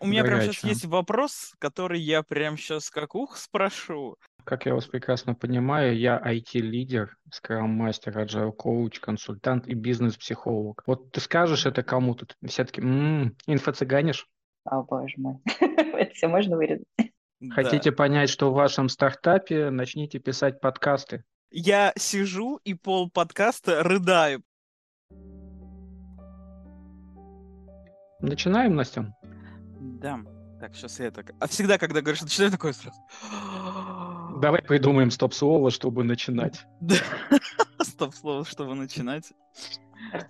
У меня прямо сейчас есть вопрос, который я прямо сейчас как ух спрошу. Как я вас прекрасно понимаю, я IT-лидер, скрам-мастер, agile коуч, консультант и бизнес-психолог. Вот ты скажешь это кому-то, все-таки м-м, инфо-цыганишь? О, боже мой. Это все можно вырезать. Хотите понять, что в вашем стартапе, начните писать подкасты. Я сижу и пол подкаста рыдаю. Начинаем, Настя? Да. Так, сейчас я так... А всегда, когда говоришь, начинаю такое сразу... Давай придумаем стоп-слово, чтобы начинать. Стоп-слово, чтобы начинать.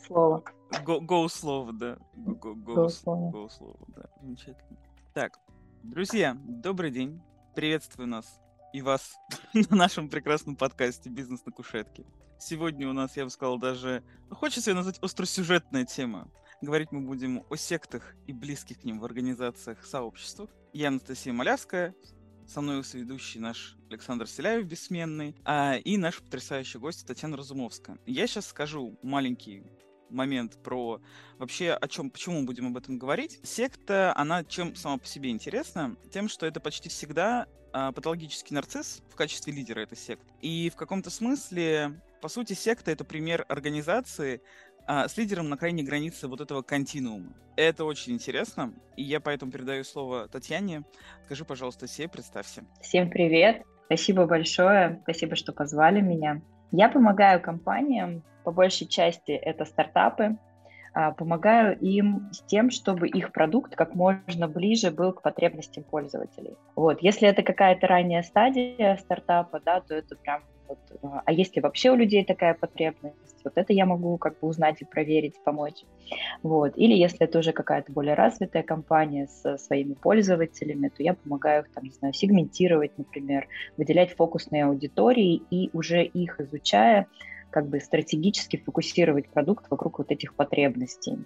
Слово. Go-слово, да. Go-слово, да. Замечательно. Так, друзья, добрый день. Приветствую нас и вас на нашем прекрасном подкасте «Бизнес на кушетке». Сегодня у нас, я бы сказал, даже... Ну, хочется ее назвать остросюжетная тема. Говорить мы будем о сектах и близких к ним в организациях, сообществах. Я Анастасия Малявская, со мной соведущий наш Александр Селяев, бессменный, а, и наш потрясающий гость Татьяна Разумовская. Я сейчас скажу маленький момент про вообще о чем, почему мы будем об этом говорить. Секта, она чем сама по себе интересна? Тем, что это почти всегда а, патологический нарцисс в качестве лидера этой секты. И в каком-то смысле, по сути, секта — это пример организации, а, с лидером на крайней границе вот этого континуума. Это очень интересно, и я поэтому передаю слово Татьяне. Скажи, пожалуйста, себе, представься. Всем привет, спасибо большое, спасибо, что позвали меня. Я помогаю компаниям, по большей части это стартапы, а, помогаю им с тем, чтобы их продукт как можно ближе был к потребностям пользователей. Вот. Если это какая-то ранняя стадия стартапа, да, то это прям вот, а, а есть ли вообще у людей такая потребность? Вот это я могу как бы узнать и проверить, помочь. Вот. Или если это уже какая-то более развитая компания со своими пользователями, то я помогаю их, там, не знаю, сегментировать, например, выделять фокусные аудитории и уже их изучая, как бы стратегически фокусировать продукт вокруг вот этих потребностей.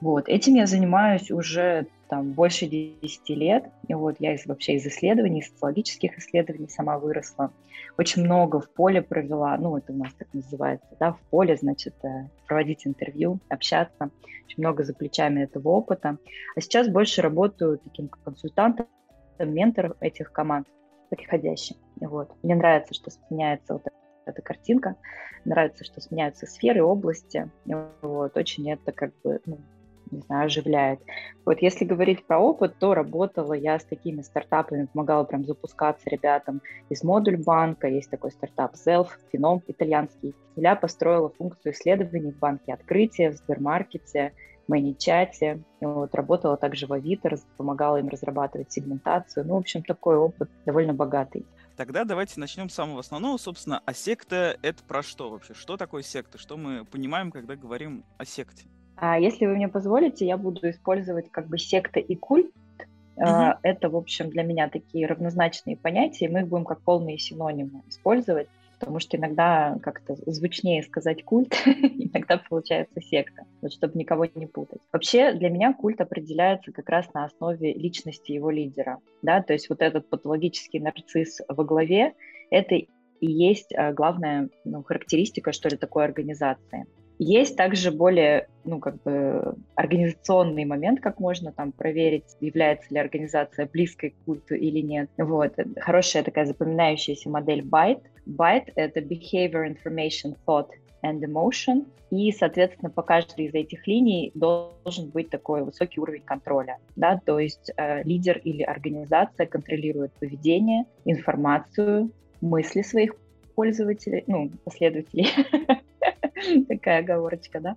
Вот. Этим я занимаюсь уже там, больше 10 лет. И вот я из, вообще из исследований, из социологических исследований сама выросла. Очень много в поле провела, ну, это у нас так называется, да, в поле, значит, э, проводить интервью, общаться. Очень много за плечами этого опыта. А сейчас больше работаю таким консультантом, ментором этих команд приходящим. Вот. Мне нравится, что сменяется вот эта картинка, нравится, что сменяются сферы, области. Вот. Очень это как бы ну, не знаю, оживляет. Вот если говорить про опыт, то работала я с такими стартапами, помогала прям запускаться ребятам из модуль банка, есть такой стартап Zelf, Фином итальянский. Я построила функцию исследований в банке открытия, в Сбермаркете, Мэничате. Вот, работала также в Авито, помогала им разрабатывать сегментацию. Ну, в общем, такой опыт довольно богатый. Тогда давайте начнем с самого основного. Собственно, а секта — это про что вообще? Что такое секта? Что мы понимаем, когда говорим о секте? А если вы мне позволите, я буду использовать как бы секта и культ. Uh-huh. Это, в общем, для меня такие равнозначные понятия, и мы их будем как полные синонимы использовать, потому что иногда как-то звучнее сказать культ, иногда получается секта, вот чтобы никого не путать. Вообще для меня культ определяется как раз на основе личности его лидера, да, то есть вот этот патологический нарцисс во главе, это и есть а, главная ну, характеристика, что ли, такой организации. Есть также более, ну, как бы организационный момент, как можно там проверить, является ли организация близкой к культу или нет. Вот. Хорошая такая запоминающаяся модель BITE. BITE — это Behavior, Information, Thought and Emotion. И, соответственно, по каждой из этих линий должен быть такой высокий уровень контроля. Да? То есть э, лидер или организация контролирует поведение, информацию, мысли своих пользователей, ну, последователей, такая оговорочка, да,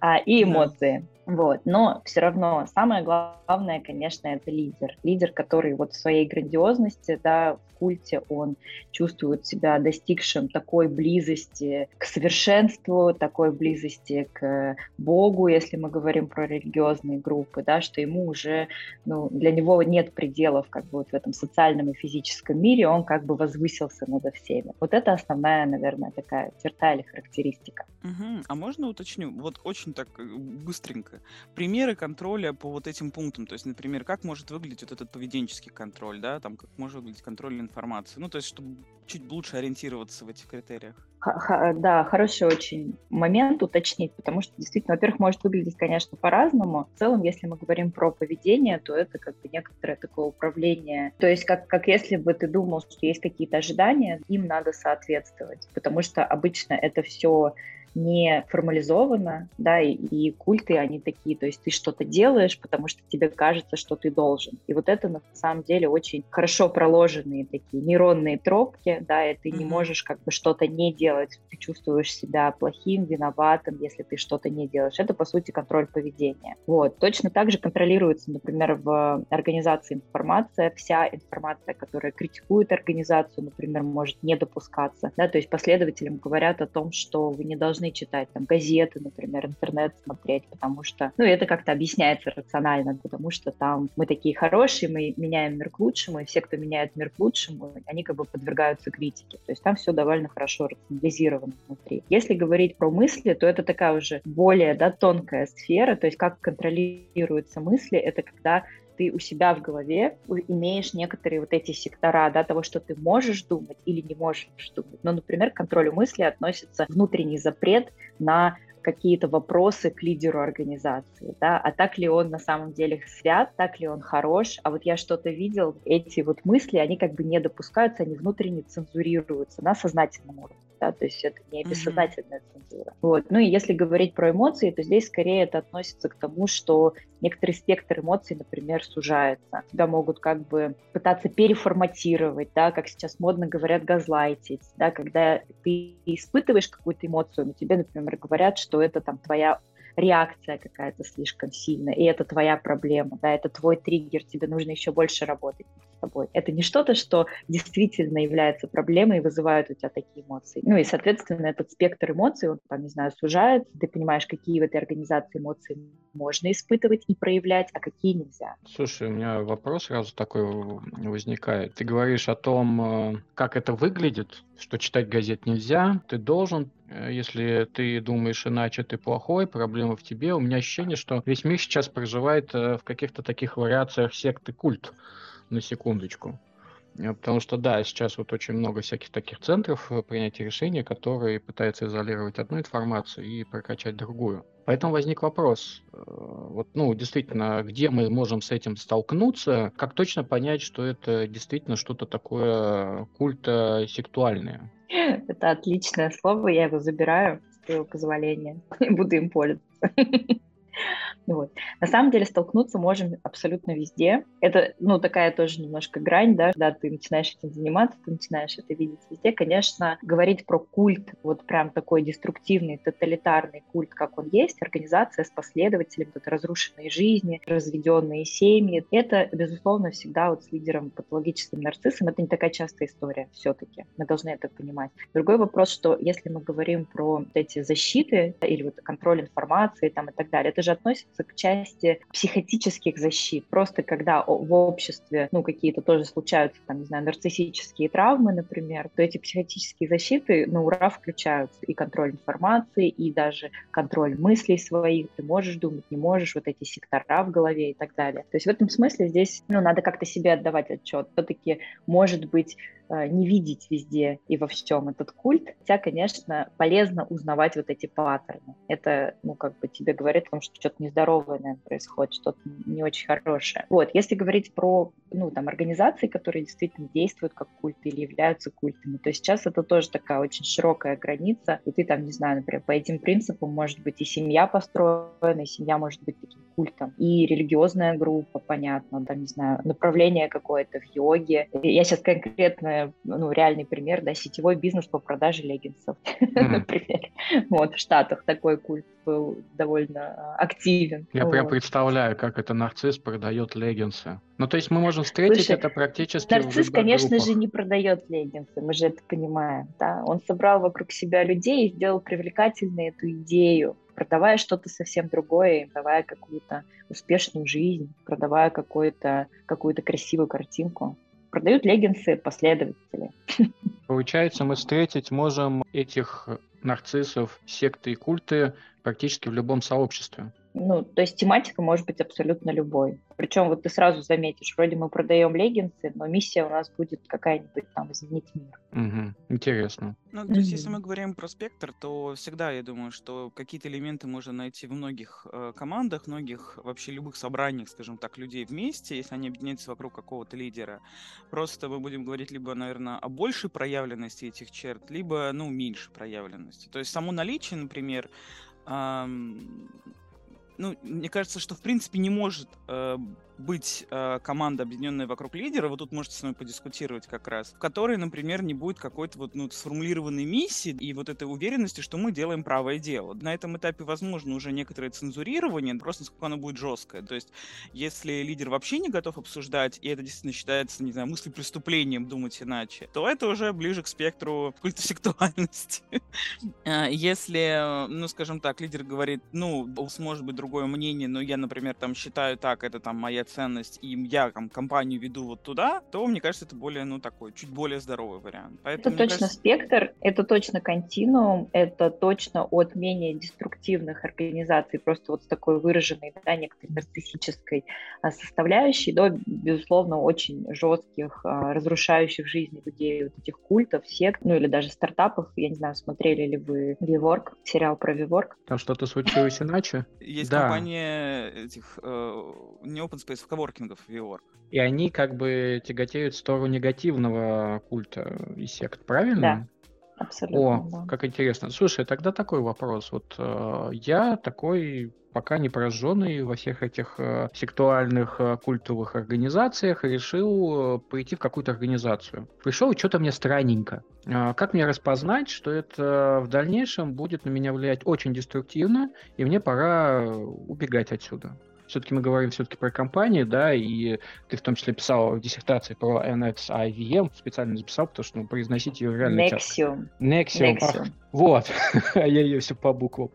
а, и эмоции. Вот. Но все равно самое главное, конечно, это лидер. Лидер, который вот в своей грандиозности, да, в культе он чувствует себя достигшим такой близости к совершенству, такой близости к Богу, если мы говорим про религиозные группы, да, что ему уже, ну, для него нет пределов как бы вот в этом социальном и физическом мире, он как бы возвысился над всеми. Вот это основная, наверное, такая черта или характеристика. Угу. А можно уточню? Вот очень так э, быстренько. Примеры контроля по вот этим пунктам, то есть, например, как может выглядеть вот этот поведенческий контроль, да, там, как может выглядеть контроль информации, ну, то есть, чтобы чуть лучше ориентироваться в этих критериях. Х- да, хороший очень момент уточнить, потому что действительно, во-первых, может выглядеть, конечно, по-разному. В целом, если мы говорим про поведение, то это как бы некоторое такое управление. То есть, как, как если бы ты думал, что есть какие-то ожидания, им надо соответствовать, потому что обычно это все не формализовано, да, и, и культы, они такие, то есть ты что-то делаешь, потому что тебе кажется, что ты должен. И вот это на самом деле очень хорошо проложенные такие нейронные тропки, да, и ты mm-hmm. не можешь как бы что-то не делать, ты чувствуешь себя плохим, виноватым, если ты что-то не делаешь. Это, по сути, контроль поведения. Вот. Точно так же контролируется, например, в организации информация, вся информация, которая критикует организацию, например, может не допускаться, да, то есть последователям говорят о том, что вы не должны читать там газеты, например, интернет смотреть, потому что, ну, это как-то объясняется рационально, потому что там мы такие хорошие, мы меняем мир к лучшему, и все, кто меняет мир к лучшему, они как бы подвергаются критике. То есть там все довольно хорошо рационализировано внутри. Если говорить про мысли, то это такая уже более да, тонкая сфера, то есть как контролируются мысли, это когда ты у себя в голове имеешь некоторые вот эти сектора, да, того, что ты можешь думать или не можешь думать. Но, например, к контролю мысли относится внутренний запрет на какие-то вопросы к лидеру организации, да, а так ли он на самом деле свят, так ли он хорош, а вот я что-то видел, эти вот мысли, они как бы не допускаются, они внутренне цензурируются на сознательном уровне да, то есть это не бессознательная mm-hmm. цензура. Вот. Ну и если говорить про эмоции, то здесь скорее это относится к тому, что некоторый спектр эмоций, например, сужается. Тебя могут как бы пытаться переформатировать, да, как сейчас модно говорят, газлайтить, да, когда ты испытываешь какую-то эмоцию, но тебе, например, говорят, что это там твоя реакция какая-то слишком сильная, и это твоя проблема, да, это твой триггер, тебе нужно еще больше работать тобой. Это не что-то, что действительно является проблемой и вызывает у тебя такие эмоции. Ну и, соответственно, этот спектр эмоций, он, там, не знаю, сужается, ты понимаешь, какие в этой организации эмоции можно испытывать и проявлять, а какие нельзя. Слушай, у меня вопрос сразу такой возникает. Ты говоришь о том, э, как это выглядит, что читать газет нельзя, ты должен Э, если ты думаешь иначе, ты плохой, проблема в тебе. У меня ощущение, что весь мир сейчас проживает э, в каких-то таких вариациях секты культ, на секундочку. Э, потому что, да, сейчас вот очень много всяких таких центров принятия решений, которые пытаются изолировать одну информацию и прокачать другую. Поэтому возник вопрос, вот, ну, действительно, где мы можем с этим столкнуться, как точно понять, что это действительно что-то такое культа-сектуальное? Это отличное слово, я его забираю с твоего позволения и буду им пользоваться. Вот. На самом деле столкнуться можем абсолютно везде. Это, ну, такая тоже немножко грань, да, когда ты начинаешь этим заниматься, ты начинаешь это видеть везде. Конечно, говорить про культ, вот прям такой деструктивный, тоталитарный культ, как он есть, организация с последователями, вот разрушенные жизни, разведенные семьи, это, безусловно, всегда вот с лидером патологическим нарциссом, это не такая частая история все-таки. Мы должны это понимать. Другой вопрос, что если мы говорим про вот эти защиты или вот контроль информации там и так далее, это же относится относится к части психотических защит. Просто когда в обществе, ну, какие-то тоже случаются, там, не знаю, нарциссические травмы, например, то эти психотические защиты на ура включаются. И контроль информации, и даже контроль мыслей своих. Ты можешь думать, не можешь, вот эти сектора в голове и так далее. То есть в этом смысле здесь, ну, надо как-то себе отдавать отчет. Все-таки, может быть, Э, не видеть везде и во всем этот культ. Хотя, конечно, полезно узнавать вот эти паттерны. Это, ну, как бы тебе говорит о том, что что-то нездоровое, наверное, происходит, что-то не очень хорошее. Вот, если говорить про, ну, там, организации, которые действительно действуют как культы или являются культами, то сейчас это тоже такая очень широкая граница, и ты там, не знаю, например, по этим принципам может быть и семья построена, и семья может быть таким культом, и религиозная группа, понятно, там, не знаю, направление какое-то в йоге. Я сейчас конкретно ну, реальный пример, да, сетевой бизнес по продаже леггинсов, например. Вот, в Штатах такой культ был довольно а, активен. Я прям представляю, как это нарцисс продает леггинсы. Ну, то есть мы можем встретить это практически Нарцисс, конечно же, не продает леггинсы, мы же это понимаем, да. Он собрал вокруг себя людей и сделал привлекательной эту идею, продавая что-то совсем другое, давая какую-то успешную жизнь, продавая какую-то какую-то красивую картинку продают леггинсы последователи. Получается, мы встретить можем этих нарциссов, секты и культы практически в любом сообществе. Ну, то есть тематика может быть абсолютно любой. Причем вот ты сразу заметишь, вроде мы продаем леггинсы, но миссия у нас будет какая-нибудь там изменить мир. Угу. Интересно. Ну, то есть, если мы говорим про спектр, то всегда, я думаю, что какие-то элементы можно найти в многих э, командах, многих вообще любых собраниях, скажем так, людей вместе, если они объединяются вокруг какого-то лидера. Просто мы будем говорить либо, наверное, о большей проявленности этих черт, либо, ну, меньше проявленности. То есть само наличие, например, эм, ну, мне кажется, что в принципе не может э, быть э, команда, объединенная вокруг лидера, вот тут можете с мной подискутировать как раз, в которой, например, не будет какой-то вот ну, сформулированной миссии и вот этой уверенности, что мы делаем правое дело. На этом этапе, возможно, уже некоторое цензурирование, просто насколько оно будет жесткое. То есть, если лидер вообще не готов обсуждать, и это действительно считается, не знаю, мысли преступлением думать иначе, то это уже ближе к спектру культа сексуальности. А, если, ну, скажем так, лидер говорит, ну, может быть другое мнение, но я, например, там считаю так, это там моя ценность, и я там компанию веду вот туда, то, мне кажется, это более, ну, такой, чуть более здоровый вариант. Поэтому, это точно кажется... спектр, это точно континуум, это точно от менее деструктивных организаций, просто вот с такой выраженной, да, некоторой нарциссической а, составляющей, до, безусловно, очень жестких, а, разрушающих жизни людей, вот этих культов, сект, ну, или даже стартапов, я не знаю, смотрели ли вы Виворк, сериал про Виворк. Там что-то случилось иначе? Есть да. компания этих, э, не open space, в коворкингов WeWork. И они как бы тяготеют в сторону негативного культа и сект, правильно? Да. Абсолютно. О, да. как интересно. Слушай, тогда такой вопрос. Вот э, я такой пока не пораженный во всех этих э, сектуальных э, культовых организациях решил э, прийти в какую-то организацию. Пришел, и что-то мне странненько. Э, как мне распознать, что это в дальнейшем будет на меня влиять очень деструктивно, и мне пора убегать отсюда? Все-таки мы говорим все-таки про компании, да, и ты в том числе писал в диссертации про NXIVM, специально записал, потому что ну, произносить ее реально Nexium. Nexium. Nexium. Ах, вот, я ее все по буквам.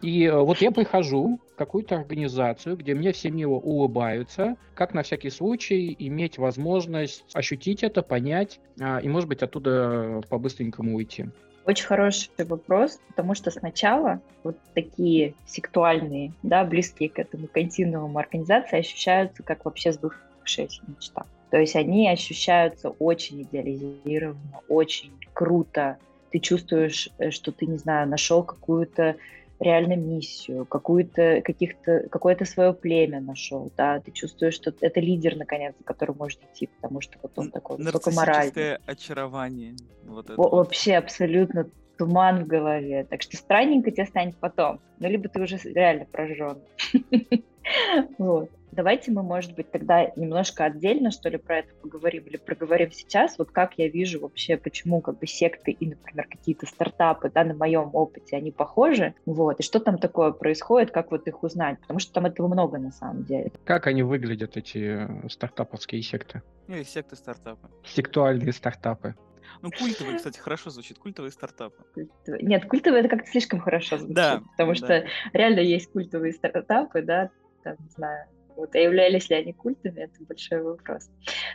И э, вот я прихожу в какую-то организацию, где мне все мило улыбаются, как на всякий случай иметь возможность ощутить это, понять а, и, может быть, оттуда по-быстренькому уйти. Очень хороший вопрос, потому что сначала вот такие сектуальные, да, близкие к этому континууму организации ощущаются как вообще сбывшаяся мечта. То есть они ощущаются очень идеализированно, очень круто. Ты чувствуешь, э, что ты, не знаю, нашел какую-то реально миссию, какую-то, каких-то, какое-то свое племя нашел, да, ты чувствуешь, что это лидер, наконец, за которым может идти, потому что вот он такой высокоморальный. очарование. Вот это. Вообще абсолютно туман в голове. Так что странненько тебе станет потом. Ну, либо ты уже реально прожжен. Вот. Давайте мы, может быть, тогда немножко отдельно, что ли, про это поговорим или проговорим сейчас. Вот как я вижу вообще, почему как бы секты и, например, какие-то стартапы, да, на моем опыте, они похожи. Вот. И что там такое происходит, как вот их узнать? Потому что там этого много на самом деле. Как они выглядят, эти э, стартаповские секты? Или секты стартапы. Сектуальные стартапы. Ну, культовые, кстати, хорошо звучит. Культовые стартапы. Культовые. Нет, культовые это как-то слишком хорошо звучит. Да, потому да. что реально есть культовые стартапы, да, там, не знаю, вот, а являлись ли они культами, это большой вопрос.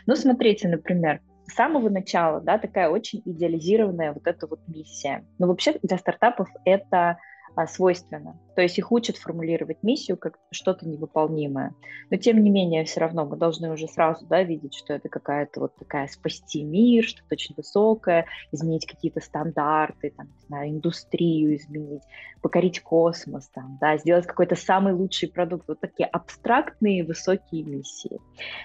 Ну, смотрите, например, с самого начала, да, такая очень идеализированная вот эта вот миссия. Но вообще для стартапов это свойственно. То есть их учат формулировать миссию как что-то невыполнимое. Но тем не менее, все равно мы должны уже сразу да, видеть, что это какая-то вот такая спасти мир, что-то очень высокое, изменить какие-то стандарты, там, не знаю, индустрию изменить, покорить космос, там, да, сделать какой-то самый лучший продукт. Вот такие абстрактные высокие миссии.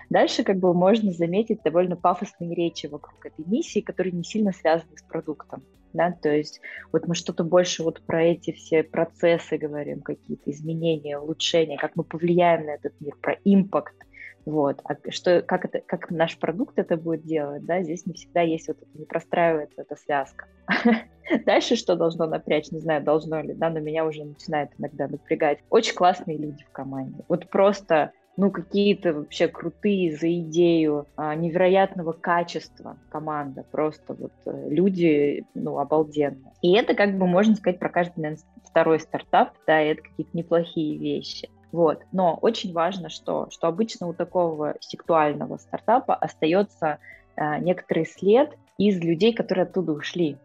Дальше как бы можно заметить довольно пафосные речи вокруг этой миссии, которые не сильно связаны с продуктом да, то есть вот мы что-то больше вот про эти все процессы говорим, какие-то изменения, улучшения, как мы повлияем на этот мир, про импакт, вот, а что, как, это, как наш продукт это будет делать, да, здесь не всегда есть вот это, не простраивается эта связка. Дальше что должно напрячь, не знаю, должно ли, да, но меня уже начинает иногда напрягать. Очень классные люди в команде. Вот просто ну, какие-то вообще крутые за идею а, невероятного качества команда. Просто вот э, люди, ну, обалденные. И это, как бы, можно сказать, про каждый, наверное, второй стартап, да, и это какие-то неплохие вещи. Вот. Но очень важно, что, что обычно у такого сектуального стартапа остается э, некоторый след из людей, которые оттуда ушли.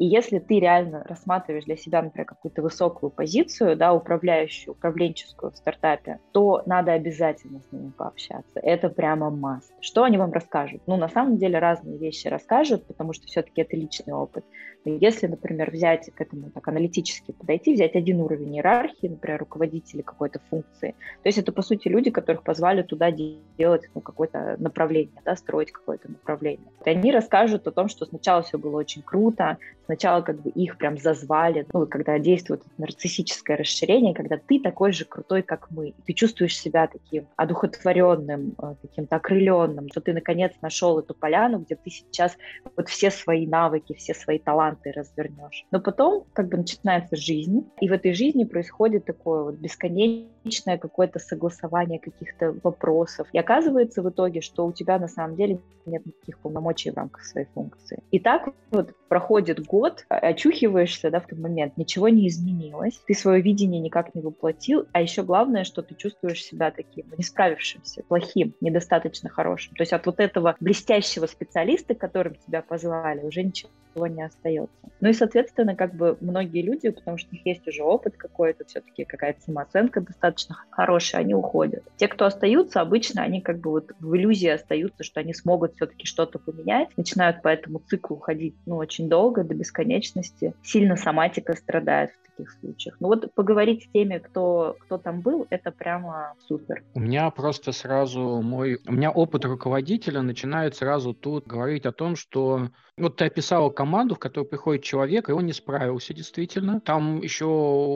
И если ты реально рассматриваешь для себя, например, какую-то высокую позицию, да, управляющую, управленческую в стартапе, то надо обязательно с ними пообщаться. Это прямо масс. Что они вам расскажут? Ну, на самом деле разные вещи расскажут, потому что все-таки это личный опыт. Если, например, взять к этому так аналитически подойти, взять один уровень иерархии, например, руководители какой-то функции, то есть это, по сути, люди, которых позвали туда делать ну, какое-то направление, да, строить какое-то направление. И они расскажут о том, что сначала все было очень круто, сначала как бы их прям зазвали, ну, когда действует нарциссическое расширение, когда ты такой же крутой, как мы, ты чувствуешь себя таким одухотворенным, э, каким-то окрыленным, что ты наконец нашел эту поляну, где ты сейчас вот все свои навыки, все свои таланты развернешь. Но потом как бы начинается жизнь, и в этой жизни происходит такое вот бесконечное какое-то согласование каких-то вопросов. И оказывается в итоге, что у тебя на самом деле нет никаких полномочий в рамках своей функции. И так вот проходит год, очухиваешься, да, в тот момент, ничего не изменилось, ты свое видение никак не воплотил, а еще главное, что ты чувствуешь себя таким не справившимся, плохим, недостаточно хорошим. То есть от вот этого блестящего специалиста, которым тебя позвали, уже ничего не остается. Ну и, соответственно, как бы многие люди, потому что у них есть уже опыт какой-то, все-таки какая-то самооценка достаточно хорошая, они уходят. Те, кто остаются, обычно они как бы вот в иллюзии остаются, что они смогут все-таки что-то поменять, начинают по этому циклу ходить, ну, очень долго, до бесконечности. Сильно соматика страдает в таких случаях. Ну вот поговорить с теми, кто, кто там был, это прямо супер. У меня просто сразу мой... У меня опыт руководителя начинает сразу тут говорить о том, что вот ты описала команду, в которую приходит человек, и он не справился действительно. Там еще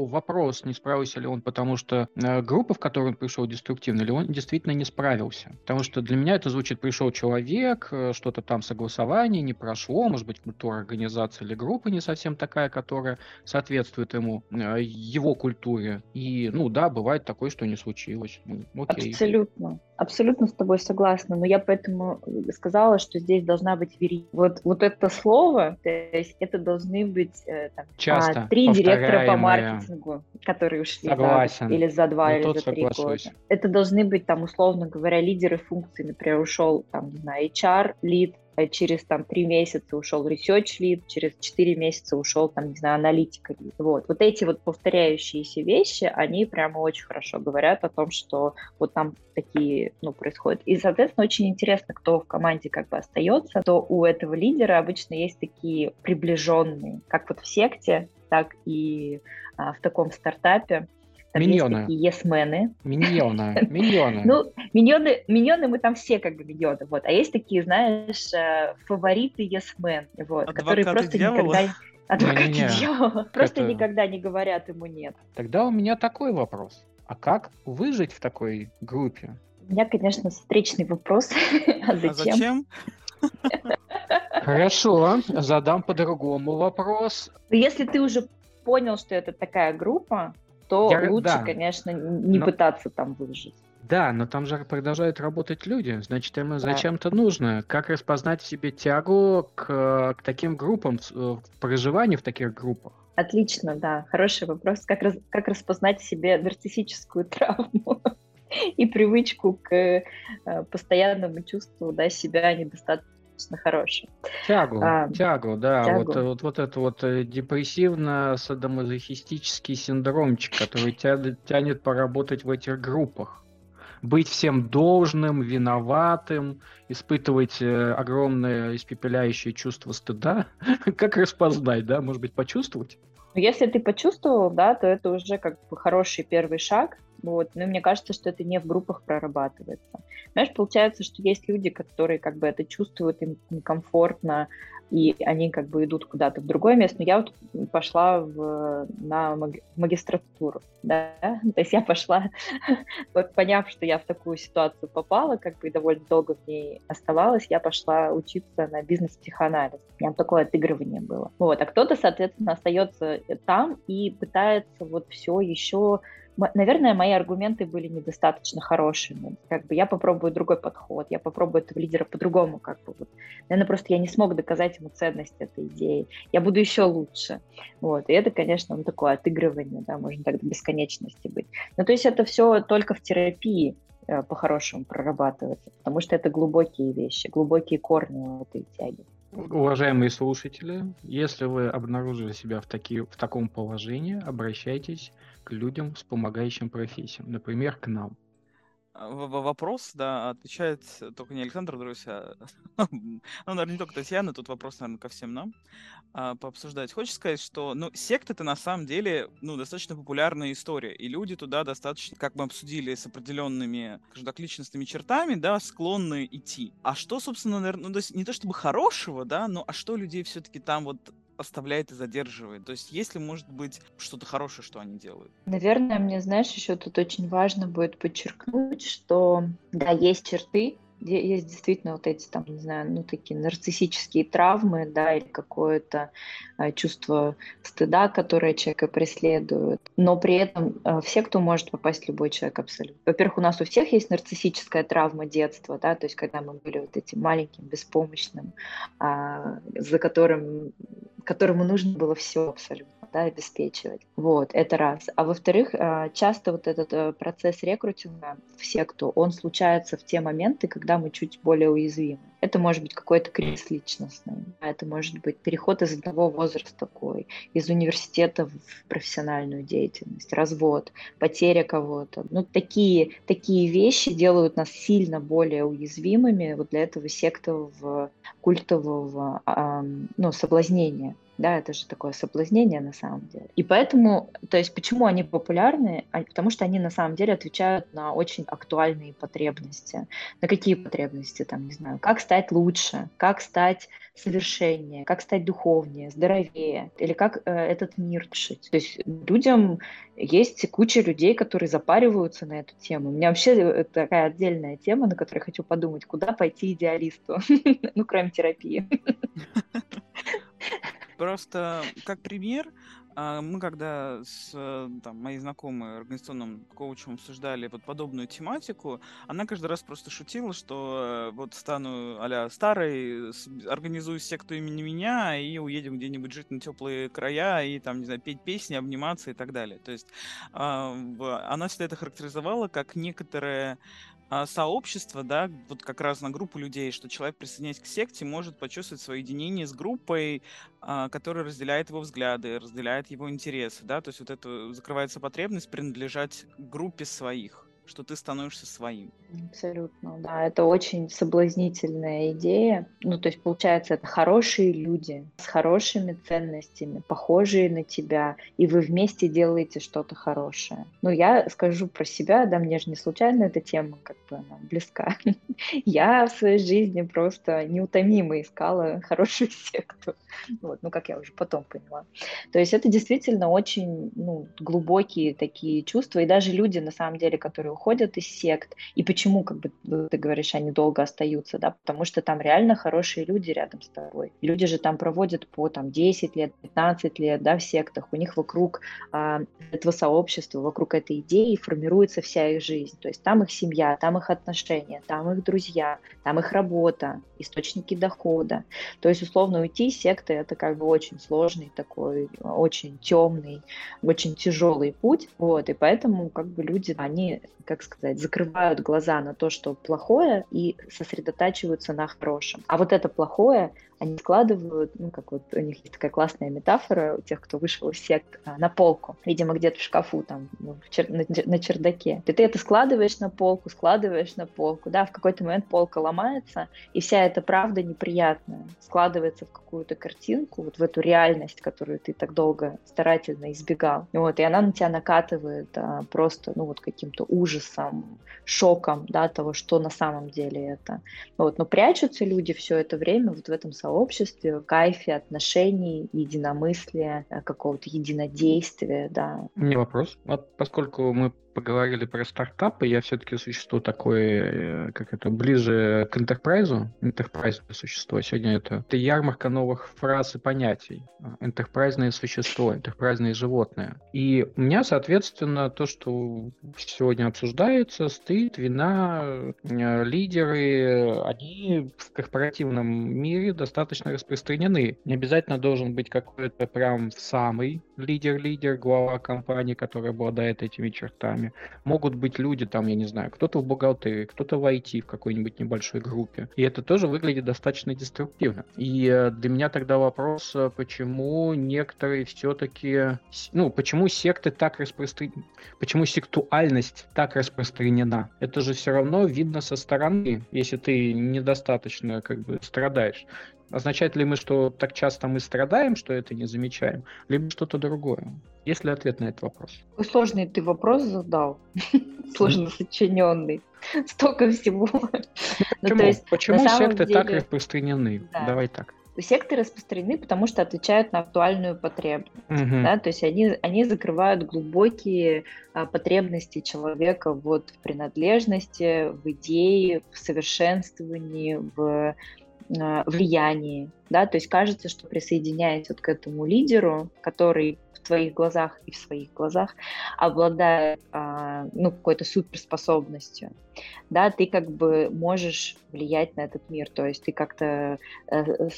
вопрос, не справился ли он, потому что э, группа, в которую он пришел, деструктивная, или он действительно не справился. Потому что для меня это звучит, пришел человек, э, что-то там согласование не прошло, может быть, культура организации или группы не совсем такая, которая соответствует ему, э, его культуре. И, ну да, бывает такое, что не случилось. Ну, окей. Абсолютно. Абсолютно с тобой согласна, но я поэтому сказала, что здесь должна быть вери. Вот, вот это слово, то есть это должны быть э, там, Часто а, три директора по маркетингу, которые ушли Согласен. За, или за два, ну, или за три соглашусь. года. Это должны быть там, условно говоря, лидеры функций, например, ушел там, не знаю, HR, лид, Э, через там три месяца ушел research lead, через четыре месяца ушел там, не знаю, аналитика lead. Вот. вот эти вот повторяющиеся вещи, они прямо очень хорошо говорят о том, что вот там такие, ну, происходят. И, соответственно, очень интересно, кто в команде как бы остается, то у этого лидера обычно есть такие приближенные, как вот в секте, так и а, в таком стартапе, там миньоны. есть такие есмены. Миньоны, миньоны. Ну, миньоны, миньоны мы там все как бы миньоны, вот. А есть такие, знаешь, э, фавориты есмен, вот, которые просто никогда... Адвокаты дьявола. Просто никогда не говорят ему нет. Тогда у меня такой вопрос. А как выжить в такой группе? У меня, конечно, встречный вопрос. а зачем? А зачем? Хорошо, задам по-другому вопрос. Если ты уже понял, что это такая группа, то Я, лучше, да. конечно, не но... пытаться там выжить. Да, но там же продолжают работать люди, значит, им да. зачем-то нужно. Как распознать в себе тягу к, к таким группам, в проживанию в таких группах? Отлично, да, хороший вопрос. Как, раз, как распознать в себе нарциссическую травму и привычку к э, постоянному чувству да, себя недостаточно достаточно хороший. Тягу, а, тягу, да. Тягу. Вот, вот, вот это вот э, депрессивно-садомазохистический синдромчик, который тянет, тянет поработать в этих группах. Быть всем должным, виноватым, испытывать э, огромное испепеляющее чувство стыда. как распознать, да? Может быть, почувствовать? Если ты почувствовал, да, то это уже как бы хороший первый шаг. Вот. Но мне кажется, что это не в группах прорабатывается. Знаешь, получается, что есть люди, которые как бы это чувствуют, им некомфортно, и они как бы идут куда-то в другое место. Но я вот пошла в, на магистратуру, да, то есть я пошла, вот поняв, что я в такую ситуацию попала, как бы довольно долго в ней оставалась, я пошла учиться на бизнес-психоанализ. Меня такое отыгрывание было. Вот, а кто-то, соответственно, остается там и пытается вот все еще наверное, мои аргументы были недостаточно хорошими. Как бы я попробую другой подход, я попробую этого лидера по-другому, как бы вот. Наверное, просто я не смог доказать ему ценность этой идеи. Я буду еще лучше. Вот. И это, конечно, ну, такое отыгрывание, да, можно так до бесконечности быть. Ну, то есть это все только в терапии э, по-хорошему прорабатывается, потому что это глубокие вещи, глубокие корни у этой тяги. Уважаемые слушатели, если вы обнаружили себя в, таки, в таком положении, обращайтесь к людям с помогающим профессиям, например, к нам. А, вопрос, да, отвечает только не Александр друзья, ну, наверное, не только Татьяна, тут вопрос, наверное, ко всем нам а, пообсуждать. Хочешь сказать, что, ну, секта это на самом деле, ну, достаточно популярная история, и люди туда достаточно, как мы обсудили, с определенными, скажем так, личностными чертами, да, склонны идти. А что, собственно, наверное, ну, то есть не то чтобы хорошего, да, но а что людей все-таки там вот оставляет и задерживает? То есть есть ли, может быть, что-то хорошее, что они делают? Наверное, мне, знаешь, еще тут очень важно будет подчеркнуть, что, да, есть черты, есть действительно вот эти там, не знаю, ну такие нарциссические травмы, да, или какое-то э, чувство стыда, которое человека преследует. Но при этом э, все, кто может попасть, любой человек абсолютно. Во-первых, у нас у всех есть нарциссическая травма детства, да, то есть когда мы были вот этим маленьким, беспомощным, э, за которым которому нужно было все абсолютно да, обеспечивать. Вот, это раз. А во-вторых, а, часто вот этот э, процесс рекрутинга в секту, он случается в те моменты, когда мы чуть более уязвимы. Это может быть какой-то кризис личностный, это может быть переход из одного возраста такой, из университета в профессиональную деятельность, развод, потеря кого-то. Ну, такие, такие вещи делают нас сильно более уязвимыми вот для этого сектового культового ну, соблазнения. Да, это же такое соблазнение на самом деле. И поэтому, то есть почему они популярны? Потому что они на самом деле отвечают на очень актуальные потребности. На какие потребности? Там, не знаю, как стать лучше, как стать совершеннее, как стать духовнее, здоровее, или как э, этот мир решить. То есть людям есть куча людей, которые запариваются на эту тему. У меня вообще такая отдельная тема, на которой хочу подумать, куда пойти идеалисту, ну, кроме терапии. Просто как пример, а, мы когда с э, там, моей знакомой организационным коучем обсуждали вот подобную тематику, она каждый раз просто шутила, что э, вот стану а старой, организую секту имени меня и уедем где-нибудь жить на теплые края и там, не знаю, петь песни, обниматься и так далее. То есть а, она всегда это характеризовала как некоторое сообщество, да, вот как раз на группу людей, что человек, присоединяясь к секте, может почувствовать свое единение с группой, а, которая разделяет его взгляды, разделяет его интересы, да, то есть вот это закрывается потребность принадлежать группе своих что ты становишься своим. Абсолютно, да. Это очень соблазнительная идея. Ну, то есть, получается, это хорошие люди с хорошими ценностями, похожие на тебя, и вы вместе делаете что-то хорошее. Ну, я скажу про себя, да, мне же не случайно эта тема как бы она близка. Я в своей жизни просто неутомимо искала хорошую секту. Вот, ну, как я уже потом поняла. То есть это действительно очень ну, глубокие такие чувства, и даже люди, на самом деле, которые уходят из сект, и почему, как бы ты говоришь, они долго остаются, да, потому что там реально хорошие люди рядом с тобой. Люди же там проводят по там 10 лет, 15 лет, да, в сектах, у них вокруг а, этого сообщества, вокруг этой идеи формируется вся их жизнь, то есть там их семья, там их отношения, там их друзья, там их работа, источники дохода. То есть, условно, уйти из секты – это как бы очень сложный такой, очень темный, очень тяжелый путь, вот, и поэтому как бы люди, они как сказать, закрывают глаза на то, что плохое, и сосредотачиваются на хорошем. А вот это плохое они складывают, ну, как вот у них есть такая классная метафора у тех, кто вышел из сект, а, на полку, видимо, где-то в шкафу, там, ну, чер- на, на чердаке. И ты это складываешь на полку, складываешь на полку, да, в какой-то момент полка ломается, и вся эта правда неприятная складывается в какую-то картинку, вот в эту реальность, которую ты так долго старательно избегал. И вот, и она на тебя накатывает а, просто, ну, вот каким-то ужасом, шоком, да, того, что на самом деле это. Вот, но прячутся люди все это время вот в этом сообществе, кайфе отношений, единомыслия, э, какого-то единодействия, да. Не вопрос. Вот поскольку мы поговорили про стартапы, я все-таки существую такое, э, как это, ближе к интерпрайзу, интерпрайзное существо. Сегодня это, это ярмарка новых фраз и понятий. Интерпрайзное существо, интерпрайзное животное. И у меня, соответственно, то, что сегодня обсуждается, стыд, вина, э, лидеры, они в корпоративном мире достаточно распространены. Не обязательно должен быть какой-то прям самый лидер-лидер, глава компании, который обладает этими чертами компаниями. Могут быть люди там, я не знаю, кто-то в бухгалтерии, кто-то в IT в какой-нибудь небольшой группе. И это тоже выглядит достаточно деструктивно. И э, для меня тогда вопрос, э, почему некоторые все-таки, ну, почему секты так распространены, почему сектуальность так распространена? Это же все равно видно со стороны, если ты недостаточно как бы страдаешь. Означает ли мы, что так часто мы страдаем, что это не замечаем, либо что-то другое? Есть ли ответ на этот вопрос? Сложный ты вопрос задал, сложно сочиненный, столько всего. Ну, почему, секты так распространены? Давай так секты распространены, потому что отвечают на актуальную потребность. Uh-huh. Да? То есть они, они закрывают глубокие а, потребности человека вот, в принадлежности, в идее, в совершенствовании, в влиянии, да, то есть кажется, что присоединяясь вот к этому лидеру, который в твоих глазах и в своих глазах обладает, а, ну, какой-то суперспособностью, да, ты как бы можешь влиять на этот мир, то есть ты как-то, э,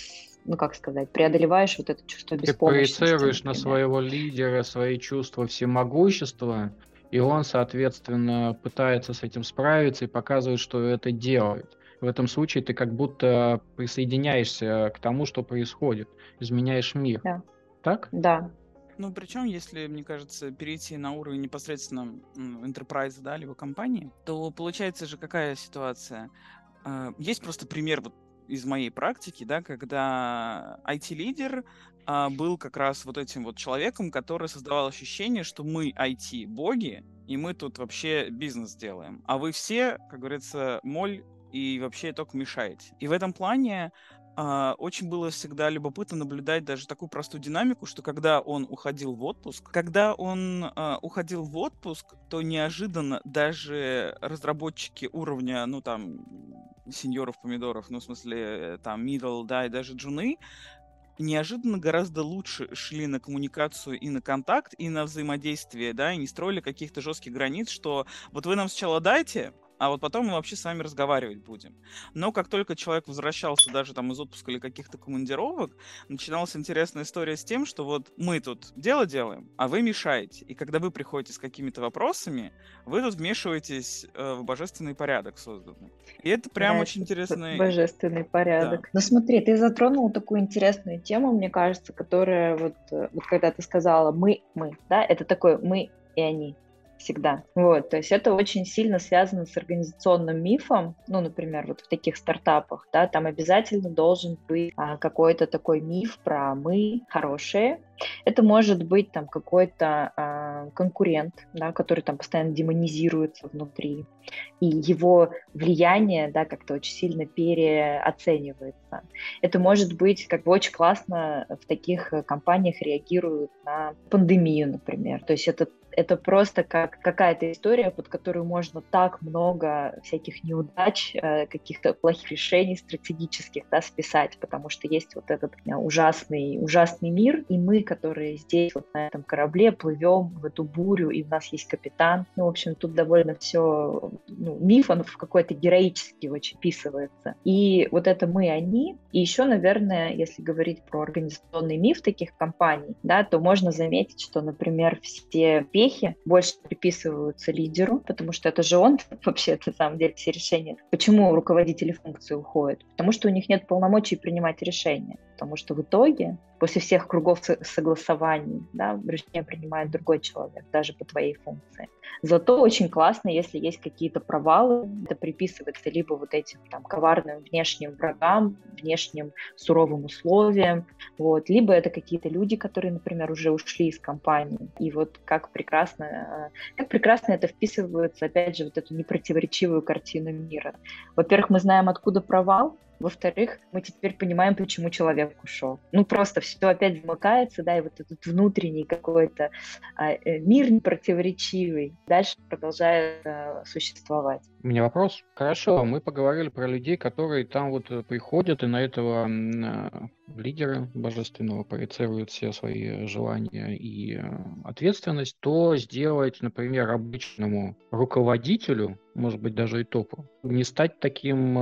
ну, как сказать, преодолеваешь вот это чувство беспомощности. Ты проецируешь например. на своего лидера свои чувства всемогущества, и он, соответственно, пытается с этим справиться и показывает, что это делает в этом случае ты как будто присоединяешься к тому, что происходит, изменяешь мир. Да. Так? Да. Ну, причем, если, мне кажется, перейти на уровень непосредственно enterprise, да, либо компании, то получается же какая ситуация? А, есть просто пример вот из моей практики, да, когда IT-лидер а, был как раз вот этим вот человеком, который создавал ощущение, что мы IT-боги, и мы тут вообще бизнес делаем. А вы все, как говорится, моль и вообще только мешаете. И в этом плане Uh, очень было всегда любопытно наблюдать даже такую простую динамику, что когда он уходил в отпуск, когда он uh, уходил в отпуск, то неожиданно даже разработчики уровня, ну там, сеньоров помидоров, ну в смысле там middle, да, и даже джуны, неожиданно гораздо лучше шли на коммуникацию и на контакт, и на взаимодействие, да, и не строили каких-то жестких границ, что вот вы нам сначала дайте, а вот потом мы вообще с вами разговаривать будем. Но как только человек возвращался даже там из отпуска или каких-то командировок, начиналась интересная история с тем, что вот мы тут дело делаем, а вы мешаете. И когда вы приходите с какими-то вопросами, вы тут вмешиваетесь э, в божественный порядок созданный. И это прям да, очень интересный... Божественный порядок. Да. Ну смотри, ты затронул такую интересную тему, мне кажется, которая вот, э, вот когда ты сказала «мы», «мы», да, это такое «мы» и «они» всегда. Вот, то есть это очень сильно связано с организационным мифом. Ну, например, вот в таких стартапах, да, там обязательно должен быть а, какой-то такой миф про мы хорошие. Это может быть там какой-то а, конкурент, да, который там постоянно демонизируется внутри, и его влияние, да, как-то очень сильно переоценивается. Это может быть как бы очень классно в таких компаниях реагируют на пандемию, например. То есть это это просто как какая-то история, под которую можно так много всяких неудач, э, каких-то плохих решений стратегических да, списать, потому что есть вот этот э, ужасный, ужасный мир, и мы, которые здесь вот на этом корабле плывем в эту бурю, и у нас есть капитан. Ну, в общем, тут довольно все, ну, миф, он в какой-то героический очень вписывается. И вот это мы, они. И еще, наверное, если говорить про организационный миф таких компаний, да, то можно заметить, что, например, все успехи больше приписываются лидеру, потому что это же он вообще на самом деле все решения. Почему руководители функции уходят? Потому что у них нет полномочий принимать решения. Потому что в итоге, после всех кругов согласований, да, решение принимает другой человек, даже по твоей функции. Зато очень классно, если есть какие-то провалы, это приписывается либо вот этим там коварным внешним врагам, внешним суровым условиям, вот, либо это какие-то люди, которые, например, уже ушли из компании. И вот как прекрасно, э, как прекрасно это вписывается, опять же, вот эту непротиворечивую картину мира. Во-первых, мы знаем, откуда провал, во-вторых, мы теперь понимаем, почему человек ушел. Ну, просто все опять замыкается, да, и вот этот внутренний какой-то а, э, мир непротиворечивый дальше продолжает а, существовать. У меня вопрос. Хорошо, мы поговорили про людей, которые там вот э, приходят и на этого лидера божественного проецируют все свои желания и ответственность, то сделать, например, обычному руководителю, может быть, даже и топу, не стать таким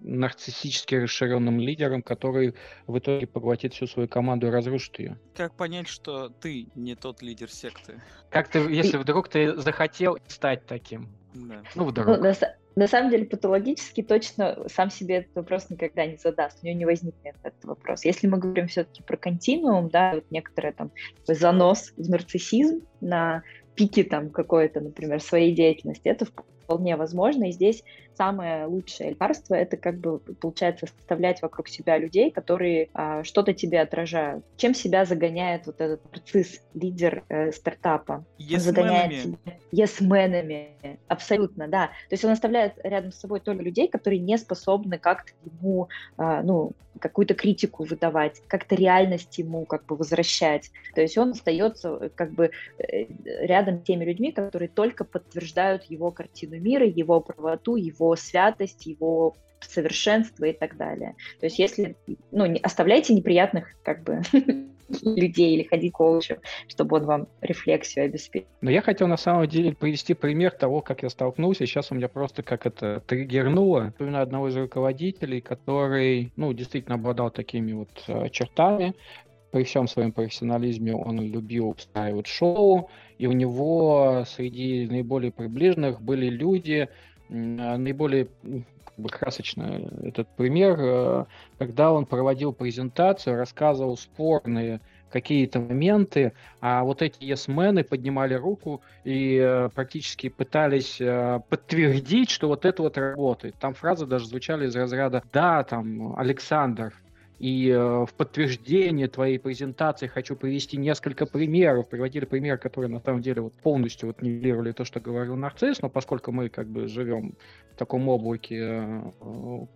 нарциссически расширенным лидером, который в итоге поглотит всю свою команду и разрушит ее. Как понять, что ты не тот лидер секты? Как ты, если вдруг ты захотел стать таким? Да. Ну, вдруг. Ну, на, на самом деле, патологически точно сам себе этот вопрос никогда не задаст, у него не возникнет этот вопрос. Если мы говорим все-таки про континуум, да, вот некоторые там занос в нарциссизм на пике там какой-то, например, своей деятельности, это вполне возможно. И здесь самое лучшее лекарство это как бы получается составлять вокруг себя людей, которые а, что-то тебе отражают. Чем себя загоняет вот этот нарцисс, лидер э, стартапа? Он загоняет себя yes Абсолютно, да. То есть он оставляет рядом с собой только людей, которые не способны как-то ему, а, ну, какую-то критику выдавать, как-то реальность ему как бы возвращать. То есть он остается э, как бы э, рядом с теми людьми, которые только подтверждают его картину мира, его правоту, его святость, его совершенство и так далее. То есть если, ну, не, оставляйте неприятных как бы людей или ходить к коучу, чтобы он вам рефлексию обеспечил. Но я хотел на самом деле привести пример того, как я столкнулся. Сейчас у меня просто как это триггернуло. Вспоминаю одного из руководителей, который, ну, действительно обладал такими вот э, чертами. При всем своем профессионализме он любил устраивать шоу, и у него среди наиболее приближенных были люди, наиболее как красочно этот пример, э, когда он проводил презентацию, рассказывал спорные какие-то моменты, а вот эти есмены поднимали руку и э, практически пытались э, подтвердить, что вот это вот работает. Там фразы даже звучали из разряда «Да, там, Александр, и э, в подтверждение твоей презентации хочу привести несколько примеров. Приводили примеры, которые на самом деле вот полностью вот нивелировали то, что говорил нарцисс, но поскольку мы как бы живем в таком облаке э,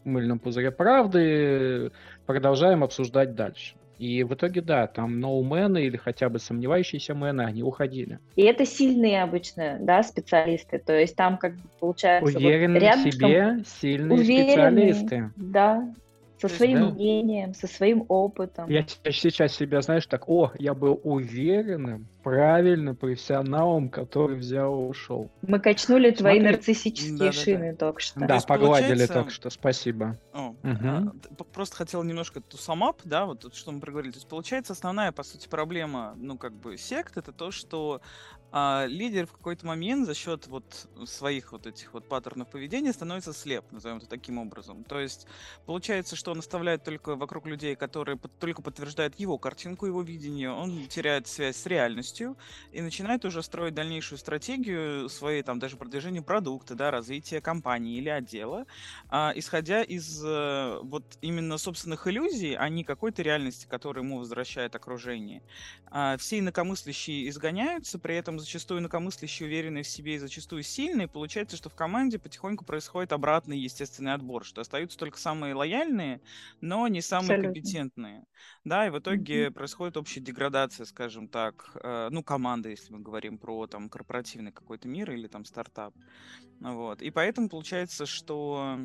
мыльном пузыре правды, продолжаем обсуждать дальше. И в итоге, да, там ноумены или хотя бы сомневающиеся мены, они уходили. И это сильные обычно, да, специалисты. То есть там как бы получается... Уверенные вот рядом, в себе сильные специалисты. Да, со своим да? мнением, со своим опытом. Я сейчас себя, знаешь, так, о, я был уверенным, правильным профессионалом, который взял и ушел. Мы качнули Смотри. твои нарциссические да, шины да, да. только что. Да, погладили получается... только что, спасибо. О, угу. а, просто хотел немножко ту самап, да, вот что мы проговорили. То есть получается основная, по сути, проблема, ну, как бы, сект, это то, что а лидер в какой-то момент за счет вот своих вот этих вот паттернов поведения становится слеп, назовем это таким образом. То есть получается, что он оставляет только вокруг людей, которые под, только подтверждают его картинку, его видение, он теряет связь с реальностью и начинает уже строить дальнейшую стратегию своей там даже продвижения продукта, да, развития компании или отдела, а, исходя из а, вот именно собственных иллюзий, а не какой-то реальности, которую ему возвращает окружение. А, все инакомыслящие изгоняются, при этом зачастую инакомыслящие, уверенные в себе и зачастую сильные, получается, что в команде потихоньку происходит обратный естественный отбор, что остаются только самые лояльные, но не самые Абсолютно. компетентные. Да, и в итоге mm-hmm. происходит общая деградация, скажем так, э, ну, команды, если мы говорим про там корпоративный какой-то мир или там стартап. Вот. И поэтому получается, что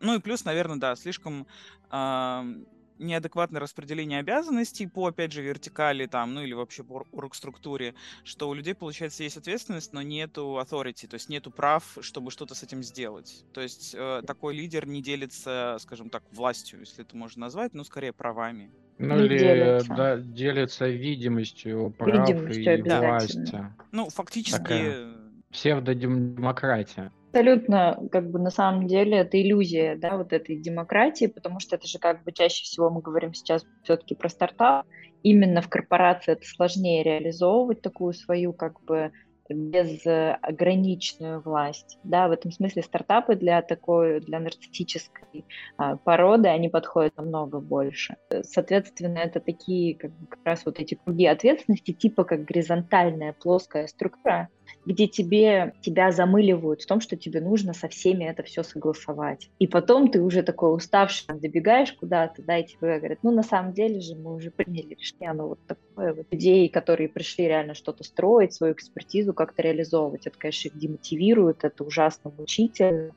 ну и плюс, наверное, да, слишком э, неадекватное распределение обязанностей по, опять же, вертикали там, ну или вообще по орг-структуре, что у людей, получается, есть ответственность, но нету authority, то есть нету прав, чтобы что-то с этим сделать. То есть э, такой лидер не делится, скажем так, властью, если это можно назвать, но скорее правами. Ну или делится. Да, делится видимостью прав видимостью и власти. Ну, фактически... Такая псевдодемократия абсолютно, как бы на самом деле, это иллюзия, да, вот этой демократии, потому что это же как бы чаще всего мы говорим сейчас все-таки про стартап. Именно в корпорации это сложнее реализовывать такую свою как бы безограниченную власть. Да, в этом смысле стартапы для такой, для нарциссической а, породы, они подходят намного больше. Соответственно, это такие как, как раз вот эти круги ответственности, типа как горизонтальная плоская структура, где тебе, тебя замыливают в том, что тебе нужно со всеми это все согласовать. И потом ты уже такой уставший, добегаешь куда-то, да, и тебе говорят, ну, на самом деле же мы уже приняли решение, оно вот такое вот. Людей, которые пришли реально что-то строить, свою экспертизу как-то реализовывать, это, конечно, их демотивирует, это ужасно мучительно.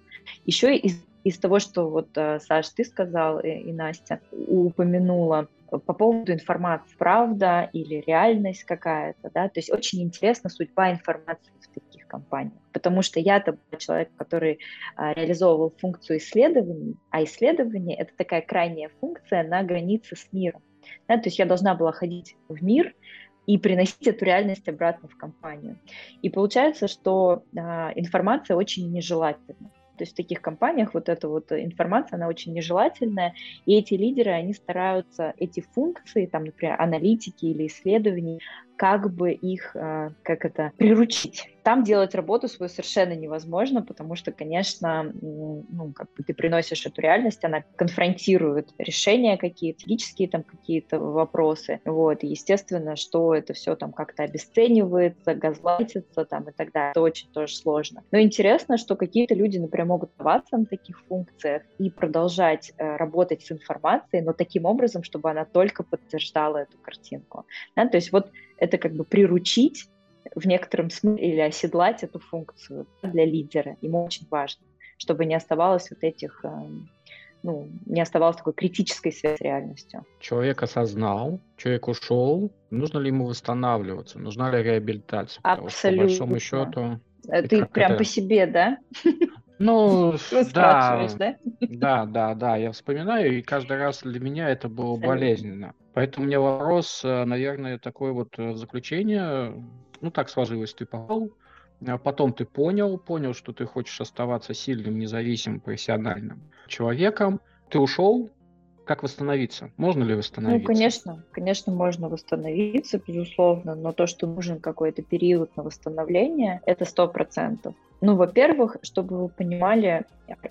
Еще из из того, что вот, э, Саш, ты сказал и, и Настя упомянула, по поводу информации, правда или реальность какая-то, да, то есть очень интересна судьба информации в таких компаниях. Потому что я-то человек, который а, реализовывал функцию исследований, а исследование — это такая крайняя функция на границе с миром. Да, то есть я должна была ходить в мир и приносить эту реальность обратно в компанию. И получается, что а, информация очень нежелательна. То есть в таких компаниях вот эта вот информация, она очень нежелательная, и эти лидеры, они стараются эти функции, там, например, аналитики или исследований, как бы их, а, как это, приручить. Там делать работу свою совершенно невозможно, потому что, конечно, ну, как бы ты приносишь эту реальность, она конфронтирует решения какие-то, логические там какие-то вопросы, вот, и естественно, что это все там как-то обесценивается, газлайтится там и так далее. Это очень тоже сложно. Но интересно, что какие-то люди, например, могут оставаться на таких функциях и продолжать э, работать с информацией, но таким образом, чтобы она только подтверждала эту картинку. Да? То есть вот это как бы приручить в некотором смысле или оседлать эту функцию для лидера. Ему очень важно, чтобы не оставалось вот этих, эм, ну, не оставалось такой критической связи с реальностью. Человек осознал, человек ушел, нужно ли ему восстанавливаться, нужна ли реабилитация? Абсолютно. Что, по большому счету... Э, ты прям это... по себе, да? Ну, да? Да, да, да, я вспоминаю, и каждый раз для меня это было болезненно. Поэтому у меня вопрос, э, наверное, такое вот э, заключение. Ну, так сложилось, ты попал, а потом ты понял, понял, что ты хочешь оставаться сильным, независимым, профессиональным человеком. Ты ушел, как восстановиться? Можно ли ну, восстановиться? Ну, конечно, конечно, можно восстановиться, безусловно, но то, что нужен какой-то период на восстановление, это сто процентов. Ну, во-первых, чтобы вы понимали,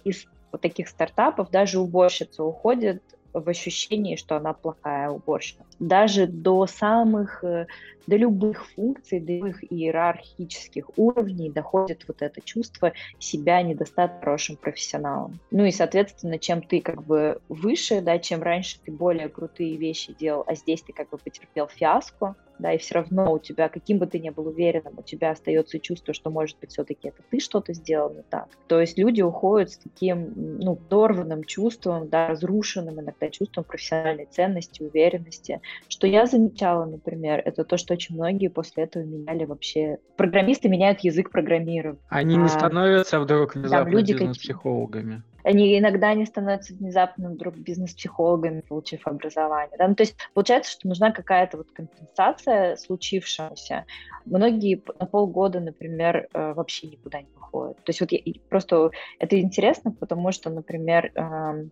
из таких стартапов даже уборщица уходит в ощущении, что она плохая уборщица. Даже до самых, э, до любых функций, до любых иерархических уровней доходит вот это чувство себя недостаточно хорошим профессионалом. Ну и, соответственно, чем ты как бы выше, да, чем раньше ты более крутые вещи делал, а здесь ты как бы потерпел фиаско, да, и все равно у тебя, каким бы ты ни был уверенным, у тебя остается чувство, что, может быть, все-таки это ты что-то сделал не так. То есть люди уходят с таким, ну, дорванным чувством, да, разрушенным иногда чувством профессиональной ценности, уверенности. Что я замечала, например, это то, что очень многие после этого меняли вообще... Программисты меняют язык программирования. Они а, не становятся вдруг внезапно бизнес-психологами они иногда не становятся внезапно вдруг бизнес-психологами, получив образование. Да? Ну, то есть получается, что нужна какая-то вот компенсация случившемуся. Многие на полгода, например, э, вообще никуда не выходят. То есть вот я, просто это интересно, потому что, например, эм,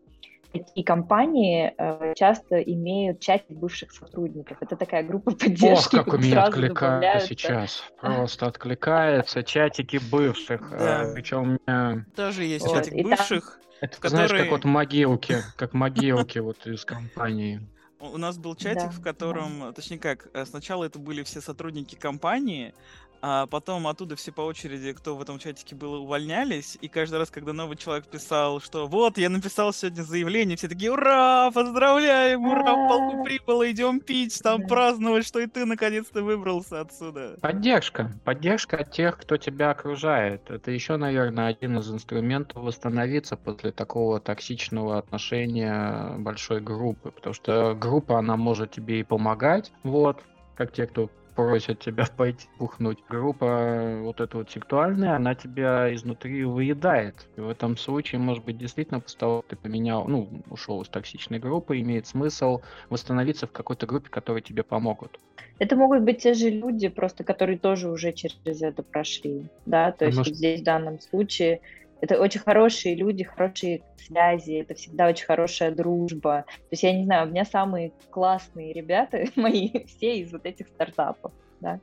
такие компании э, часто имеют часть бывших сотрудников. Это такая группа поддержки. Ох, как у меня откликается сейчас. Просто откликается чатики бывших. Э, да. Причем у меня... Тоже есть вот. чатик бывших. Это, которые... знаешь, как вот могилки, как могилки вот из компании. У нас был чатик, да, в котором, да. точнее как, э, сначала это были все сотрудники компании, а потом оттуда все по очереди, кто в этом чатике был, увольнялись. И каждый раз, когда новый человек писал, что вот, я написал сегодня заявление, все такие, ура, поздравляем, ура, в полку прибыло, идем пить, там праздновать, что и ты наконец-то выбрался отсюда. Поддержка. Поддержка от тех, кто тебя окружает. Это еще, наверное, один из инструментов восстановиться после такого токсичного отношения большой группы. Потому что группа, она может тебе и помогать, вот, как те, кто просят тебя пойти бухнуть. Группа э, вот эта вот сексуальная, она тебя изнутри выедает. И в этом случае, может быть, действительно после того, как ты поменял, ну, ушел из токсичной группы, имеет смысл восстановиться в какой-то группе, которые тебе помогут. Это могут быть те же люди, просто которые тоже уже через это прошли, да, то есть Может... вот здесь в данном случае это очень хорошие люди, хорошие связи, это всегда очень хорошая дружба. То есть я не знаю, у меня самые классные ребята мои все из вот этих стартапов да.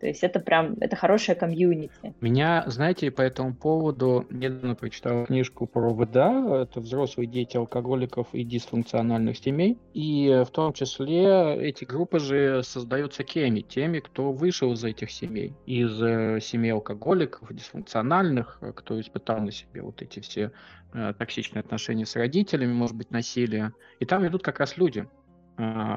То есть это прям, это хорошая комьюнити. Меня, знаете, по этому поводу недавно прочитал книжку про ВДА, это взрослые дети алкоголиков и дисфункциональных семей, и в том числе эти группы же создаются кеми, теми, кто вышел из этих семей, из э, семей алкоголиков, дисфункциональных, э, кто испытал на себе вот эти все э, токсичные отношения с родителями, может быть, насилие. И там идут как раз люди,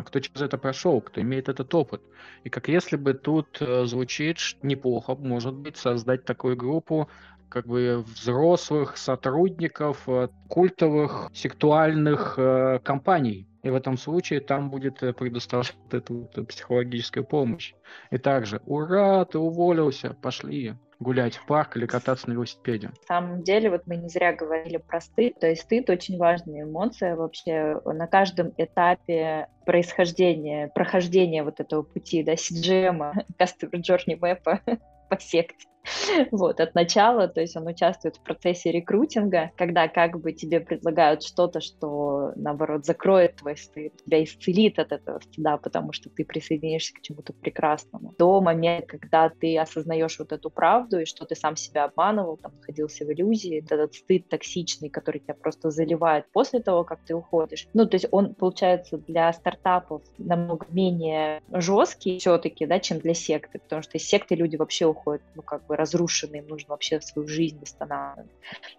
кто через это прошел, кто имеет этот опыт. И как если бы тут э, звучит неплохо, может быть, создать такую группу, как бы взрослых сотрудников э, культовых сектуальных э, компаний. И в этом случае там будет э, предоставлена эта вот психологическая помощь. И также, ура, ты уволился, пошли гулять в парк или кататься на велосипеде. На самом деле, вот мы не зря говорили про стыд, то есть стыд очень важная эмоция вообще на каждом этапе происхождения, прохождения вот этого пути, да, CGM, Customer Journey Map по секте. вот, от начала, то есть он участвует в процессе рекрутинга, когда как бы тебе предлагают что-то, что, наоборот, закроет твой стыд, тебя исцелит от этого стыда, потому что ты присоединишься к чему-то прекрасному. До момента, когда ты осознаешь вот эту правду, и что ты сам себя обманывал, там, находился в иллюзии, этот стыд токсичный, который тебя просто заливает после того, как ты уходишь. Ну, то есть он, получается, для стартапов намного менее жесткий все-таки, да, чем для секты, потому что из секты люди вообще уходят, ну, как бы бы разрушены, им нужно вообще свою жизнь восстанавливать.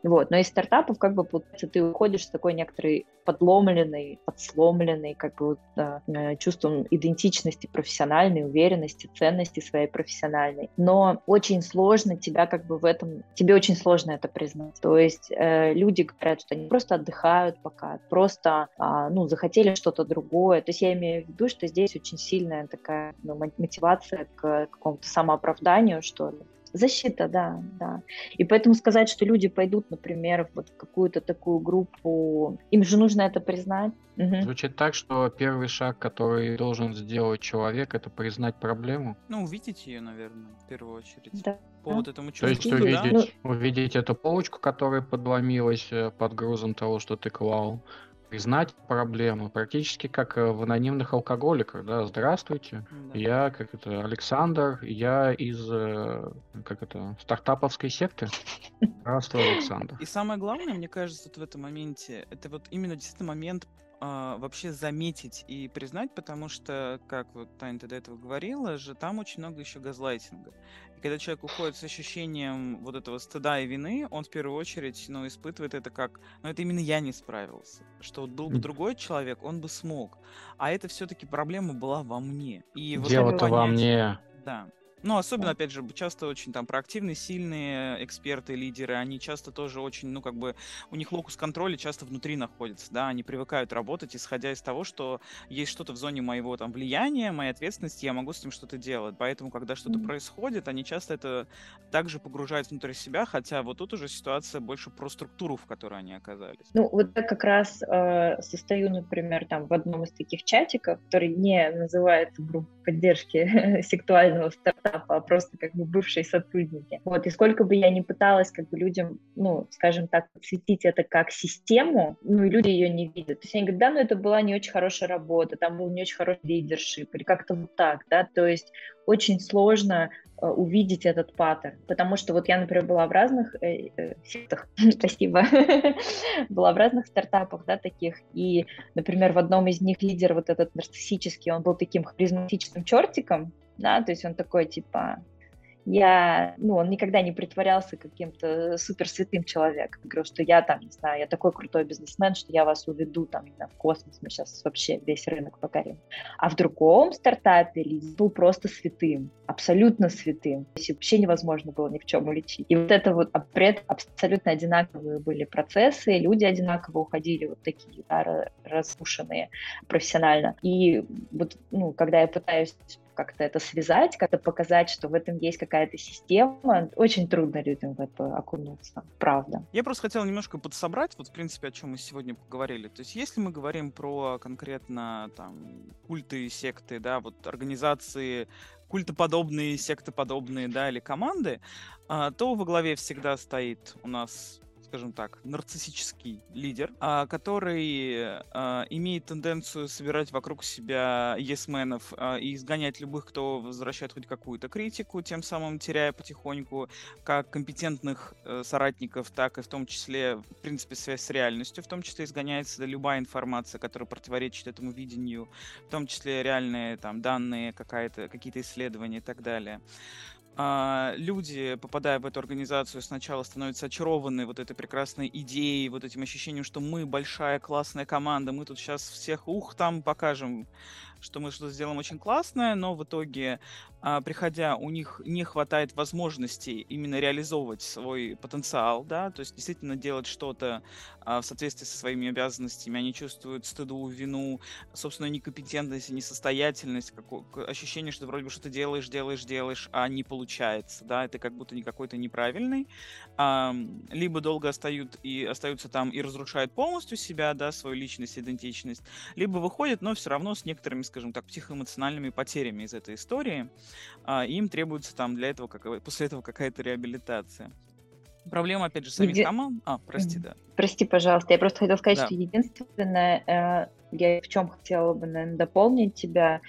Вот. Но из стартапов, как бы, получается, ты уходишь с такой некоторой подломленной, подсломленной, как бы, да, э, чувством идентичности профессиональной, уверенности, ценности своей профессиональной. Но очень сложно тебя как бы в этом, тебе очень сложно это признать. То есть э, люди говорят, что они просто отдыхают пока, просто, э, ну, захотели что-то другое. То есть я имею в виду, что здесь очень сильная такая ну, мотивация к какому-то самооправданию, что ли. Защита, да, да. И поэтому сказать, что люди пойдут, например, вот в какую-то такую группу, им же нужно это признать. Угу. Звучит так, что первый шаг, который должен сделать человек, это признать проблему. Ну, увидеть ее, наверное, в первую очередь. Да. По да. вот этому чувству. То есть увидеть, да? увидеть эту полочку, которая подломилась э, под грузом того, что ты клал, признать проблему, практически как э, в анонимных алкоголиках, да, здравствуйте, да. я, как это, Александр, я из, э, как это, стартаповской секты. Здравствуй, Александр. И самое главное, мне кажется, вот в этом моменте, это вот именно действительно момент а, вообще заметить и признать, потому что, как вот Таня ты до этого говорила же, там очень много еще газлайтинга когда человек уходит с ощущением вот этого стыда и вины, он в первую очередь, ну, испытывает это как, ну, это именно я не справился. Что вот был бы другой человек, он бы смог. А это все-таки проблема была во мне. И вот Дело-то во мне. Да. Ну, особенно, опять же, часто очень там проактивные, сильные эксперты, лидеры, они часто тоже очень, ну, как бы, у них локус контроля часто внутри находится, да, они привыкают работать, исходя из того, что есть что-то в зоне моего там влияния, моей ответственности, я могу с ним что-то делать. Поэтому, когда что-то mm-hmm. происходит, они часто это также погружают внутрь себя, хотя вот тут уже ситуация больше про структуру, в которой они оказались. Ну, вот я как раз э, состою, например, там в одном из таких чатиков, который не называется группа поддержки сексуального старта, а просто как бы бывшие сотрудники. Вот, и сколько бы я ни пыталась как бы людям, ну, скажем так, светить это как систему, ну, и люди ее не видят. То есть они говорят, да, ну, это была не очень хорошая работа, там был не очень хороший лидершип, или как-то вот так, да, то есть очень сложно Э, увидеть этот паттерн. Потому что вот я, например, была в разных э, э, сектах, спасибо, была в разных стартапах, да, таких, и, например, в одном из них лидер вот этот нарциссический, он был таким харизматичным чертиком, да, то есть он такой, типа, я, ну, он никогда не притворялся каким-то супер святым человеком. Говорил, что я там, не знаю, я такой крутой бизнесмен, что я вас уведу там знаю, в космос, мы сейчас вообще весь рынок покорим. А в другом стартапе Лиз был просто святым, абсолютно святым. То есть вообще невозможно было ни в чем уличить. И вот это вот абсолютно одинаковые были процессы, люди одинаково уходили вот такие, да, разрушенные профессионально. И вот, ну, когда я пытаюсь как-то это связать, как-то показать, что в этом есть какая-то система. Очень трудно людям в это окунуться, правда. Я просто хотел немножко подсобрать, вот, в принципе, о чем мы сегодня поговорили. То есть, если мы говорим про конкретно там культы, секты, да, вот организации, культоподобные, сектоподобные, да, или команды, а, то во главе всегда стоит у нас скажем так, нарциссический лидер, а, который а, имеет тенденцию собирать вокруг себя есменов а, и изгонять любых, кто возвращает хоть какую-то критику, тем самым теряя потихоньку как компетентных э, соратников, так и в том числе, в принципе, связь с реальностью, в том числе изгоняется любая информация, которая противоречит этому видению, в том числе реальные там данные, какая-то, какие-то исследования и так далее. А, люди, попадая в эту организацию, сначала становятся очарованы вот этой прекрасной идеей, вот этим ощущением, что мы большая классная команда, мы тут сейчас всех ух там покажем, что мы что-то сделаем очень классное, но в итоге, а, приходя, у них не хватает возможности именно реализовывать свой потенциал, да, то есть действительно делать что-то а, в соответствии со своими обязанностями, они чувствуют стыду, вину, собственную некомпетентность, несостоятельность, ощущение, что вроде бы что-то делаешь, делаешь, делаешь, а не получается, да, это как будто не какой-то неправильный, либо долго остают и остаются там и разрушают полностью себя, да, свою личность, идентичность, либо выходят, но все равно с некоторыми, скажем так, психоэмоциональными потерями из этой истории, а, им требуется там для этого, как, после этого какая-то реабилитация. Проблема, опять же, самих Еди... команд. А, прости, да. Прости, пожалуйста. Я просто хотела сказать, да. что единственное, э, я в чем хотела бы, наверное, дополнить тебя,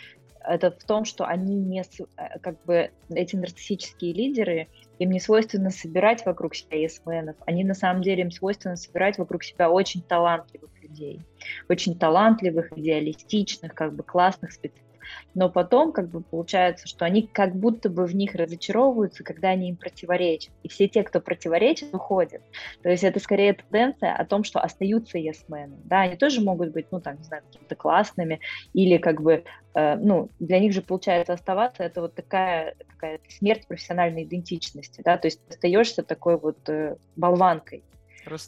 это в том, что они не, э, как бы, эти нарциссические лидеры, им не свойственно собирать вокруг себя ЕСМНов, они на самом деле им свойственно собирать вокруг себя очень талантливых людей, очень талантливых, идеалистичных, как бы классных специалистов но потом как бы получается, что они как будто бы в них разочаровываются, когда они им противоречат. И все те, кто противоречит, уходят. То есть это скорее тенденция о том, что остаются ясмены. Да, они тоже могут быть, ну, там, не знаю, какими-то классными, или как бы, э, ну, для них же получается оставаться, это вот такая какая смерть профессиональной идентичности, да, то есть остаешься такой вот э, болванкой,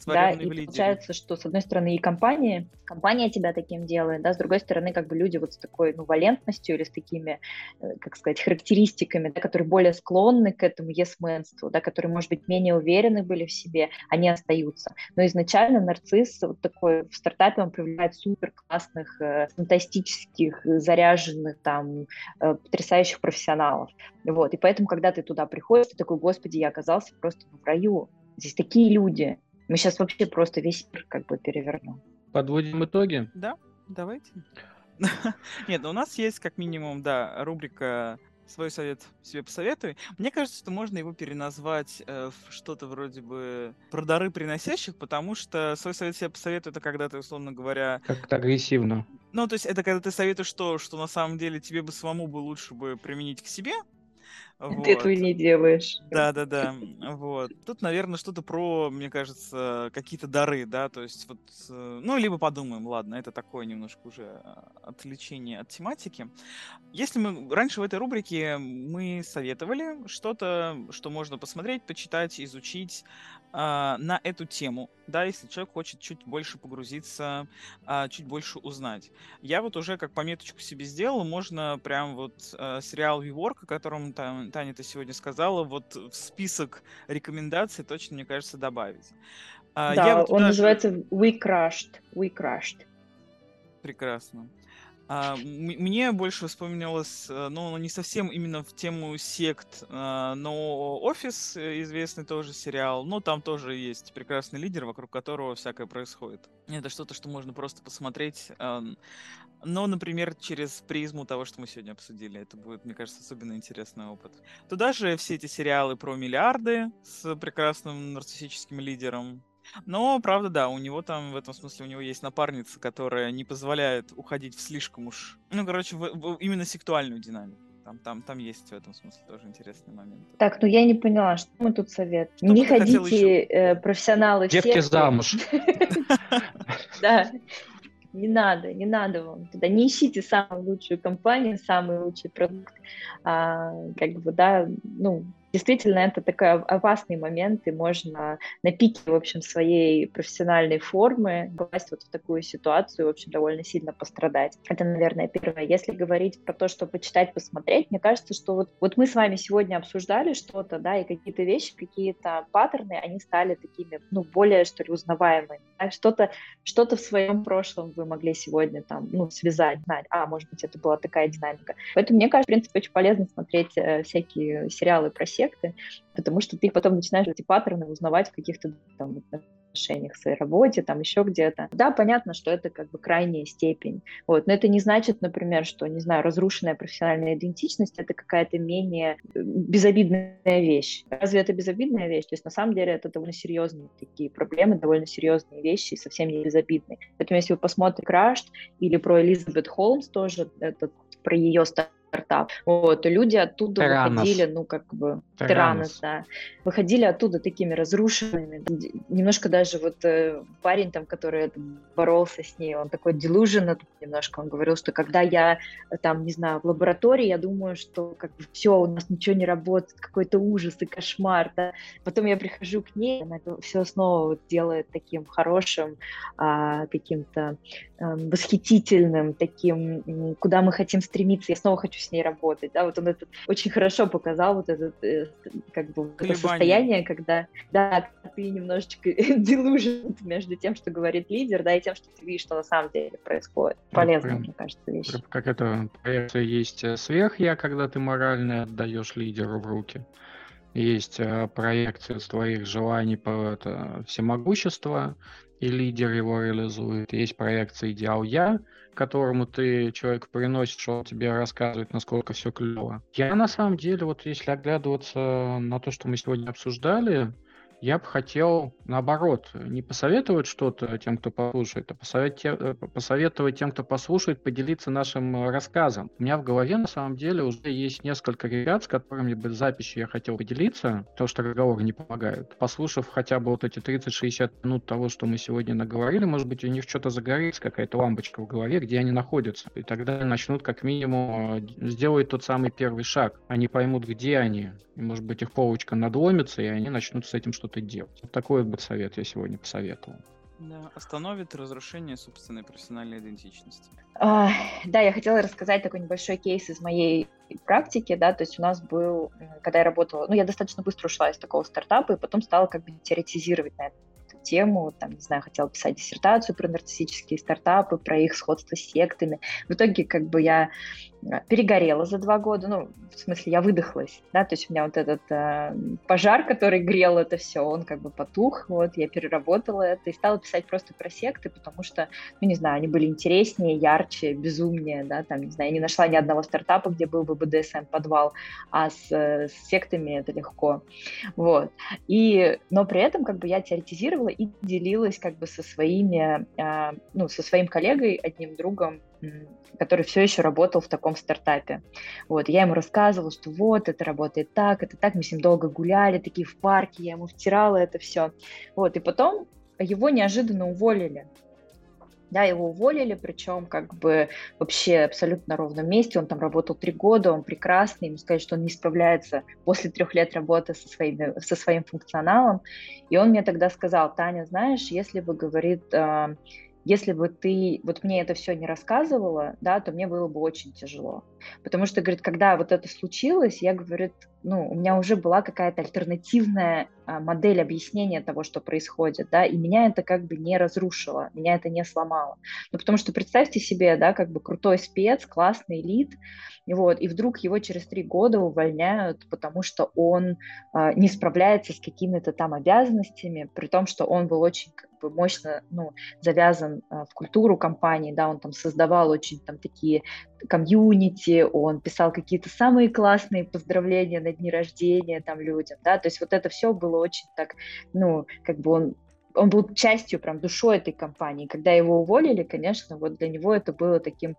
да, и получается, что с одной стороны и компания, компания тебя таким делает, да, с другой стороны как бы люди вот с такой, ну, валентностью или с такими, э, как сказать, характеристиками, да, которые более склонны к этому есменству, да, которые, может быть, менее уверены были в себе, они остаются. Но изначально нарцисс вот такой в стартапе он привлекает супер классных, э, фантастических, заряженных, там, э, потрясающих профессионалов. Вот, и поэтому, когда ты туда приходишь, ты такой, господи, я оказался просто в раю. Здесь такие люди, мы сейчас вообще просто весь мир как бы перевернем. Подводим итоги? Да, давайте. Нет, ну у нас есть как минимум, да, рубрика свой совет себе посоветуй. Мне кажется, что можно его переназвать э, в что-то вроде бы про дары приносящих, потому что свой совет себе посоветуй это когда ты, условно говоря... Как-то агрессивно. Ну, то есть это когда ты советуешь то, что на самом деле тебе бы самому бы лучше бы применить к себе, вот. Ты этого не делаешь. Да, да, да. Вот. Тут, наверное, что-то про, мне кажется, какие-то дары, да, то есть вот, э, ну, либо подумаем, ладно, это такое немножко уже а, отвлечение от тематики. Если мы раньше в этой рубрике мы советовали что-то, что можно посмотреть, почитать, изучить, на эту тему, да, если человек хочет чуть больше погрузиться, а, чуть больше узнать. Я вот уже как пометочку себе сделал, можно прям вот а, сериал WeWork, о котором там, Таня ты сегодня сказала, вот в список рекомендаций точно, мне кажется, добавить. А, да, вот он даже... называется We Crushed. We Crushed. Прекрасно. А, мне больше вспомнилось, э, ну, не совсем именно в тему сект, а, но офис э, известный тоже сериал, ну, там тоже есть прекрасный лидер, вокруг которого всякое происходит. Это что-то, что можно просто посмотреть, но, например, через призму того, что мы сегодня обсудили. Это будет, мне кажется, особенно интересный опыт. Туда же все эти сериалы про миллиарды с прекрасным нарциссическим лидером, но, правда, да, у него там, в этом смысле, у него есть напарница, которая не позволяет уходить в слишком уж, ну, короче, в, в, именно сексуальную динамику. Там, там, там есть в этом смысле тоже интересный момент. Так, ну я не поняла, что мы тут советуем. Не ходите, э, профессионалы Девки замуж. Да, не надо, не надо вам туда. Не ищите самую лучшую компанию, самый лучший продукт. А, как бы, да, ну, действительно это такой опасный момент, и можно на пике, в общем, своей профессиональной формы попасть вот в такую ситуацию, в общем, довольно сильно пострадать. Это, наверное, первое. Если говорить про то, что почитать, посмотреть, мне кажется, что вот, вот мы с вами сегодня обсуждали что-то, да, и какие-то вещи, какие-то паттерны, они стали такими, ну, более, что ли, узнаваемыми. Да? Что-то что в своем прошлом вы могли сегодня там, ну, связать, знать, а, может быть, это была такая динамика. Поэтому, мне кажется, в принципе, очень полезно смотреть э, всякие сериалы про секты, потому что ты потом начинаешь эти паттерны узнавать в каких-то там отношениях, своей работе, там еще где-то. Да, понятно, что это как бы крайняя степень, вот, но это не значит, например, что, не знаю, разрушенная профессиональная идентичность — это какая-то менее э, безобидная вещь. Разве это безобидная вещь? То есть на самом деле это довольно серьезные такие проблемы, довольно серьезные вещи, совсем не безобидные. Поэтому если вы посмотрите «Крашт» или про Элизабет Холмс тоже, этот про ее стартап. Вот, и люди оттуда Теранос. выходили, ну, как бы. Теранос, да, выходили оттуда такими разрушенными. Немножко даже вот э, парень там, который боролся с ней, он такой delusional немножко, он говорил, что когда я там, не знаю, в лаборатории, я думаю, что как бы все, у нас ничего не работает, какой-то ужас и кошмар, да. Потом я прихожу к ней, она все снова вот делает таким хорошим, а, каким-то а, восхитительным, таким, куда мы хотим стремиться, я снова хочу с ней работать, да, вот он это очень хорошо показал, вот этот, э, как бы, это состояние, когда, да, ты немножечко delusion между тем, что говорит лидер, да, и тем, что ты видишь, что на самом деле происходит. Полезно, Прям, мне кажется, вещь. Как это, проекция есть э, сверх-я, когда ты морально отдаешь лидеру в руки. Есть э, проекция твоих желаний по это, всемогущества, и лидер его реализует. Есть проекция идеал я, которому ты человек приносишь, он тебе рассказывает, насколько все клево. Я на самом деле, вот если оглядываться на то, что мы сегодня обсуждали, я бы хотел, наоборот, не посоветовать что-то тем, кто послушает, а посоветовать, э, посоветовать тем, кто послушает, поделиться нашим э, рассказом. У меня в голове, на самом деле, уже есть несколько ребят, с которыми бы записью я хотел поделиться, потому что разговоры не помогают. Послушав хотя бы вот эти 30-60 минут того, что мы сегодня наговорили, может быть, у них что-то загорится, какая-то лампочка в голове, где они находятся. И тогда начнут как минимум э, сделать тот самый первый шаг. Они поймут, где они. И, может быть, их полочка надломится, и они начнут с этим что-то делать. Вот такой вот совет я сегодня посоветовал. Да, остановит разрушение собственной профессиональной идентичности. А, да, я хотела рассказать такой небольшой кейс из моей практики, да, то есть у нас был, когда я работала, ну, я достаточно быстро ушла из такого стартапа, и потом стала как бы теоретизировать на эту тему, там, не знаю, хотела писать диссертацию про нарциссические стартапы, про их сходство с сектами. В итоге, как бы, я перегорела за два года, ну, в смысле, я выдохлась, да, то есть у меня вот этот э, пожар, который грел это все, он как бы потух, вот, я переработала это и стала писать просто про секты, потому что, ну, не знаю, они были интереснее, ярче, безумнее, да, там, не знаю, я не нашла ни одного стартапа, где был бы BDSM-подвал, а с, с сектами это легко, вот, и, но при этом, как бы, я теоретизировала и делилась, как бы, со своими, э, ну, со своим коллегой, одним другом, который все еще работал в таком стартапе. Вот, я ему рассказывала, что вот, это работает так, это так, мы с ним долго гуляли, такие в парке, я ему втирала это все. Вот, и потом его неожиданно уволили. Да, его уволили, причем как бы вообще абсолютно на ровном месте. Он там работал три года, он прекрасный. Ему сказать, что он не справляется после трех лет работы со, своими, со своим функционалом. И он мне тогда сказал, Таня, знаешь, если бы, говорит, а, если бы ты вот мне это все не рассказывала, да, то мне было бы очень тяжело. Потому что, говорит, когда вот это случилось, я, говорит, ну, у меня уже была какая-то альтернативная а, модель объяснения того, что происходит, да, и меня это как бы не разрушило, меня это не сломало. Ну, потому что представьте себе, да, как бы крутой спец, классный элит, вот, и вдруг его через три года увольняют, потому что он а, не справляется с какими-то там обязанностями, при том, что он был очень как бы мощно, ну, завязан а, в культуру компании, да, он там создавал очень там такие комьюнити, он писал какие-то самые классные поздравления на дни рождения там людям, да, то есть вот это все было очень так, ну, как бы он он был частью, прям душой этой компании. Когда его уволили, конечно, вот для него это было таким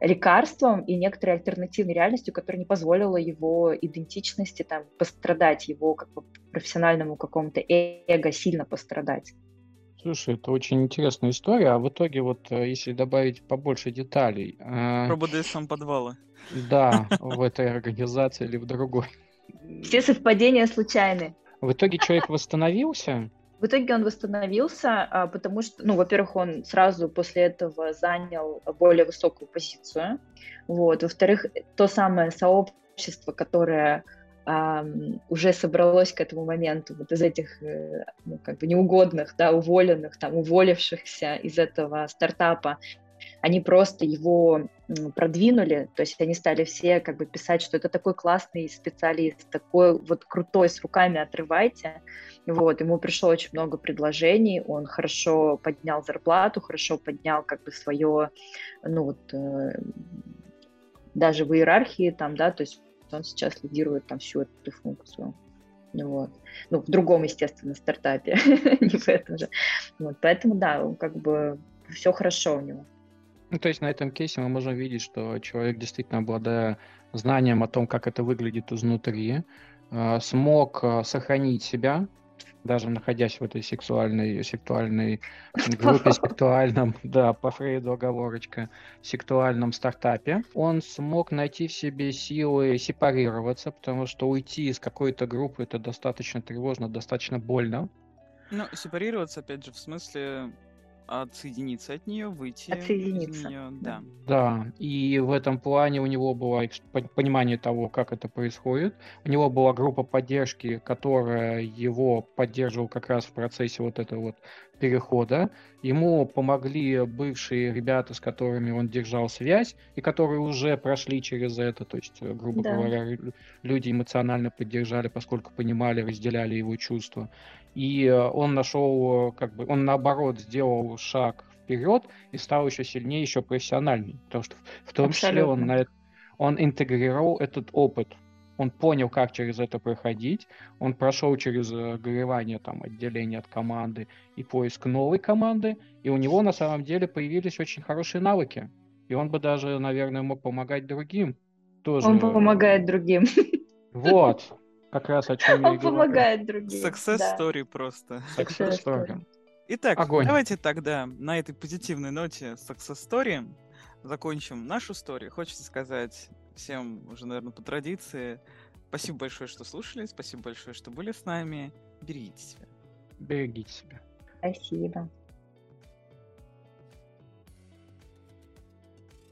лекарством и некоторой альтернативной реальностью, которая не позволила его идентичности там пострадать, его как бы профессиональному какому-то эго сильно пострадать. Слушай, это очень интересная история. А в итоге, вот э, если добавить побольше деталей. Э, Про БДСМ подвала. Да, в этой организации или в другой. Все совпадения случайны. В итоге человек восстановился? В итоге он восстановился, а, потому что, ну, во-первых, он сразу после этого занял более высокую позицию. Вот. Во-вторых, то самое сообщество, которое уже собралось к этому моменту вот из этих э, ну, как бы неугодных, да, уволенных, там, уволившихся из этого стартапа, они просто его продвинули, то есть они стали все как бы писать, что это такой классный специалист, такой вот крутой, с руками отрывайте. Вот, ему пришло очень много предложений, он хорошо поднял зарплату, хорошо поднял как бы свое, ну вот, э, даже в иерархии там, да, то есть он сейчас лидирует там всю эту функцию. Вот. Ну, в другом, естественно, стартапе, не в этом же. Вот, поэтому, да, он как бы все хорошо у него. Ну, то есть на этом кейсе мы можем видеть, что человек действительно обладая знанием о том, как это выглядит изнутри, э, смог э, сохранить себя, даже находясь в этой сексуальной, сексуальной группе, сексуальном, да, по Фрейду оговорочка, сексуальном стартапе, он смог найти в себе силы сепарироваться, потому что уйти из какой-то группы это достаточно тревожно, достаточно больно. Ну, сепарироваться, опять же, в смысле отсоединиться от нее, выйти Отсоединиться. из нее, да. Да, и в этом плане у него было понимание того, как это происходит. У него была группа поддержки, которая его поддерживала как раз в процессе вот этого вот перехода. Ему помогли бывшие ребята, с которыми он держал связь, и которые уже прошли через это. То есть, э, грубо Да. говоря, лю- люди эмоционально поддержали, поскольку понимали, разделяли его чувства. И э, он нашел, как бы, он наоборот сделал шаг вперед и стал еще сильнее, еще профессиональнее. Потому что в- том числе он, Абсолютно. на, эт- он интегрировал этот опыт. Он понял, как через это проходить. Он прошел через э, горевание, там, отделение от команды и поиск новой команды. И у него на самом деле появились очень хорошие навыки. И он бы даже, наверное, мог помогать другим. Тоже. Он помогает другим. Вот. Как раз о чем я Он говорю. помогает другим. Success да. story просто. Success story. Итак, Огонь. давайте тогда на этой позитивной ноте success story закончим нашу историю. Хочется сказать всем уже, наверное, по традиции, спасибо большое, что слушали, спасибо большое, что были с нами. Берегите себя. Берегите себя. Спасибо.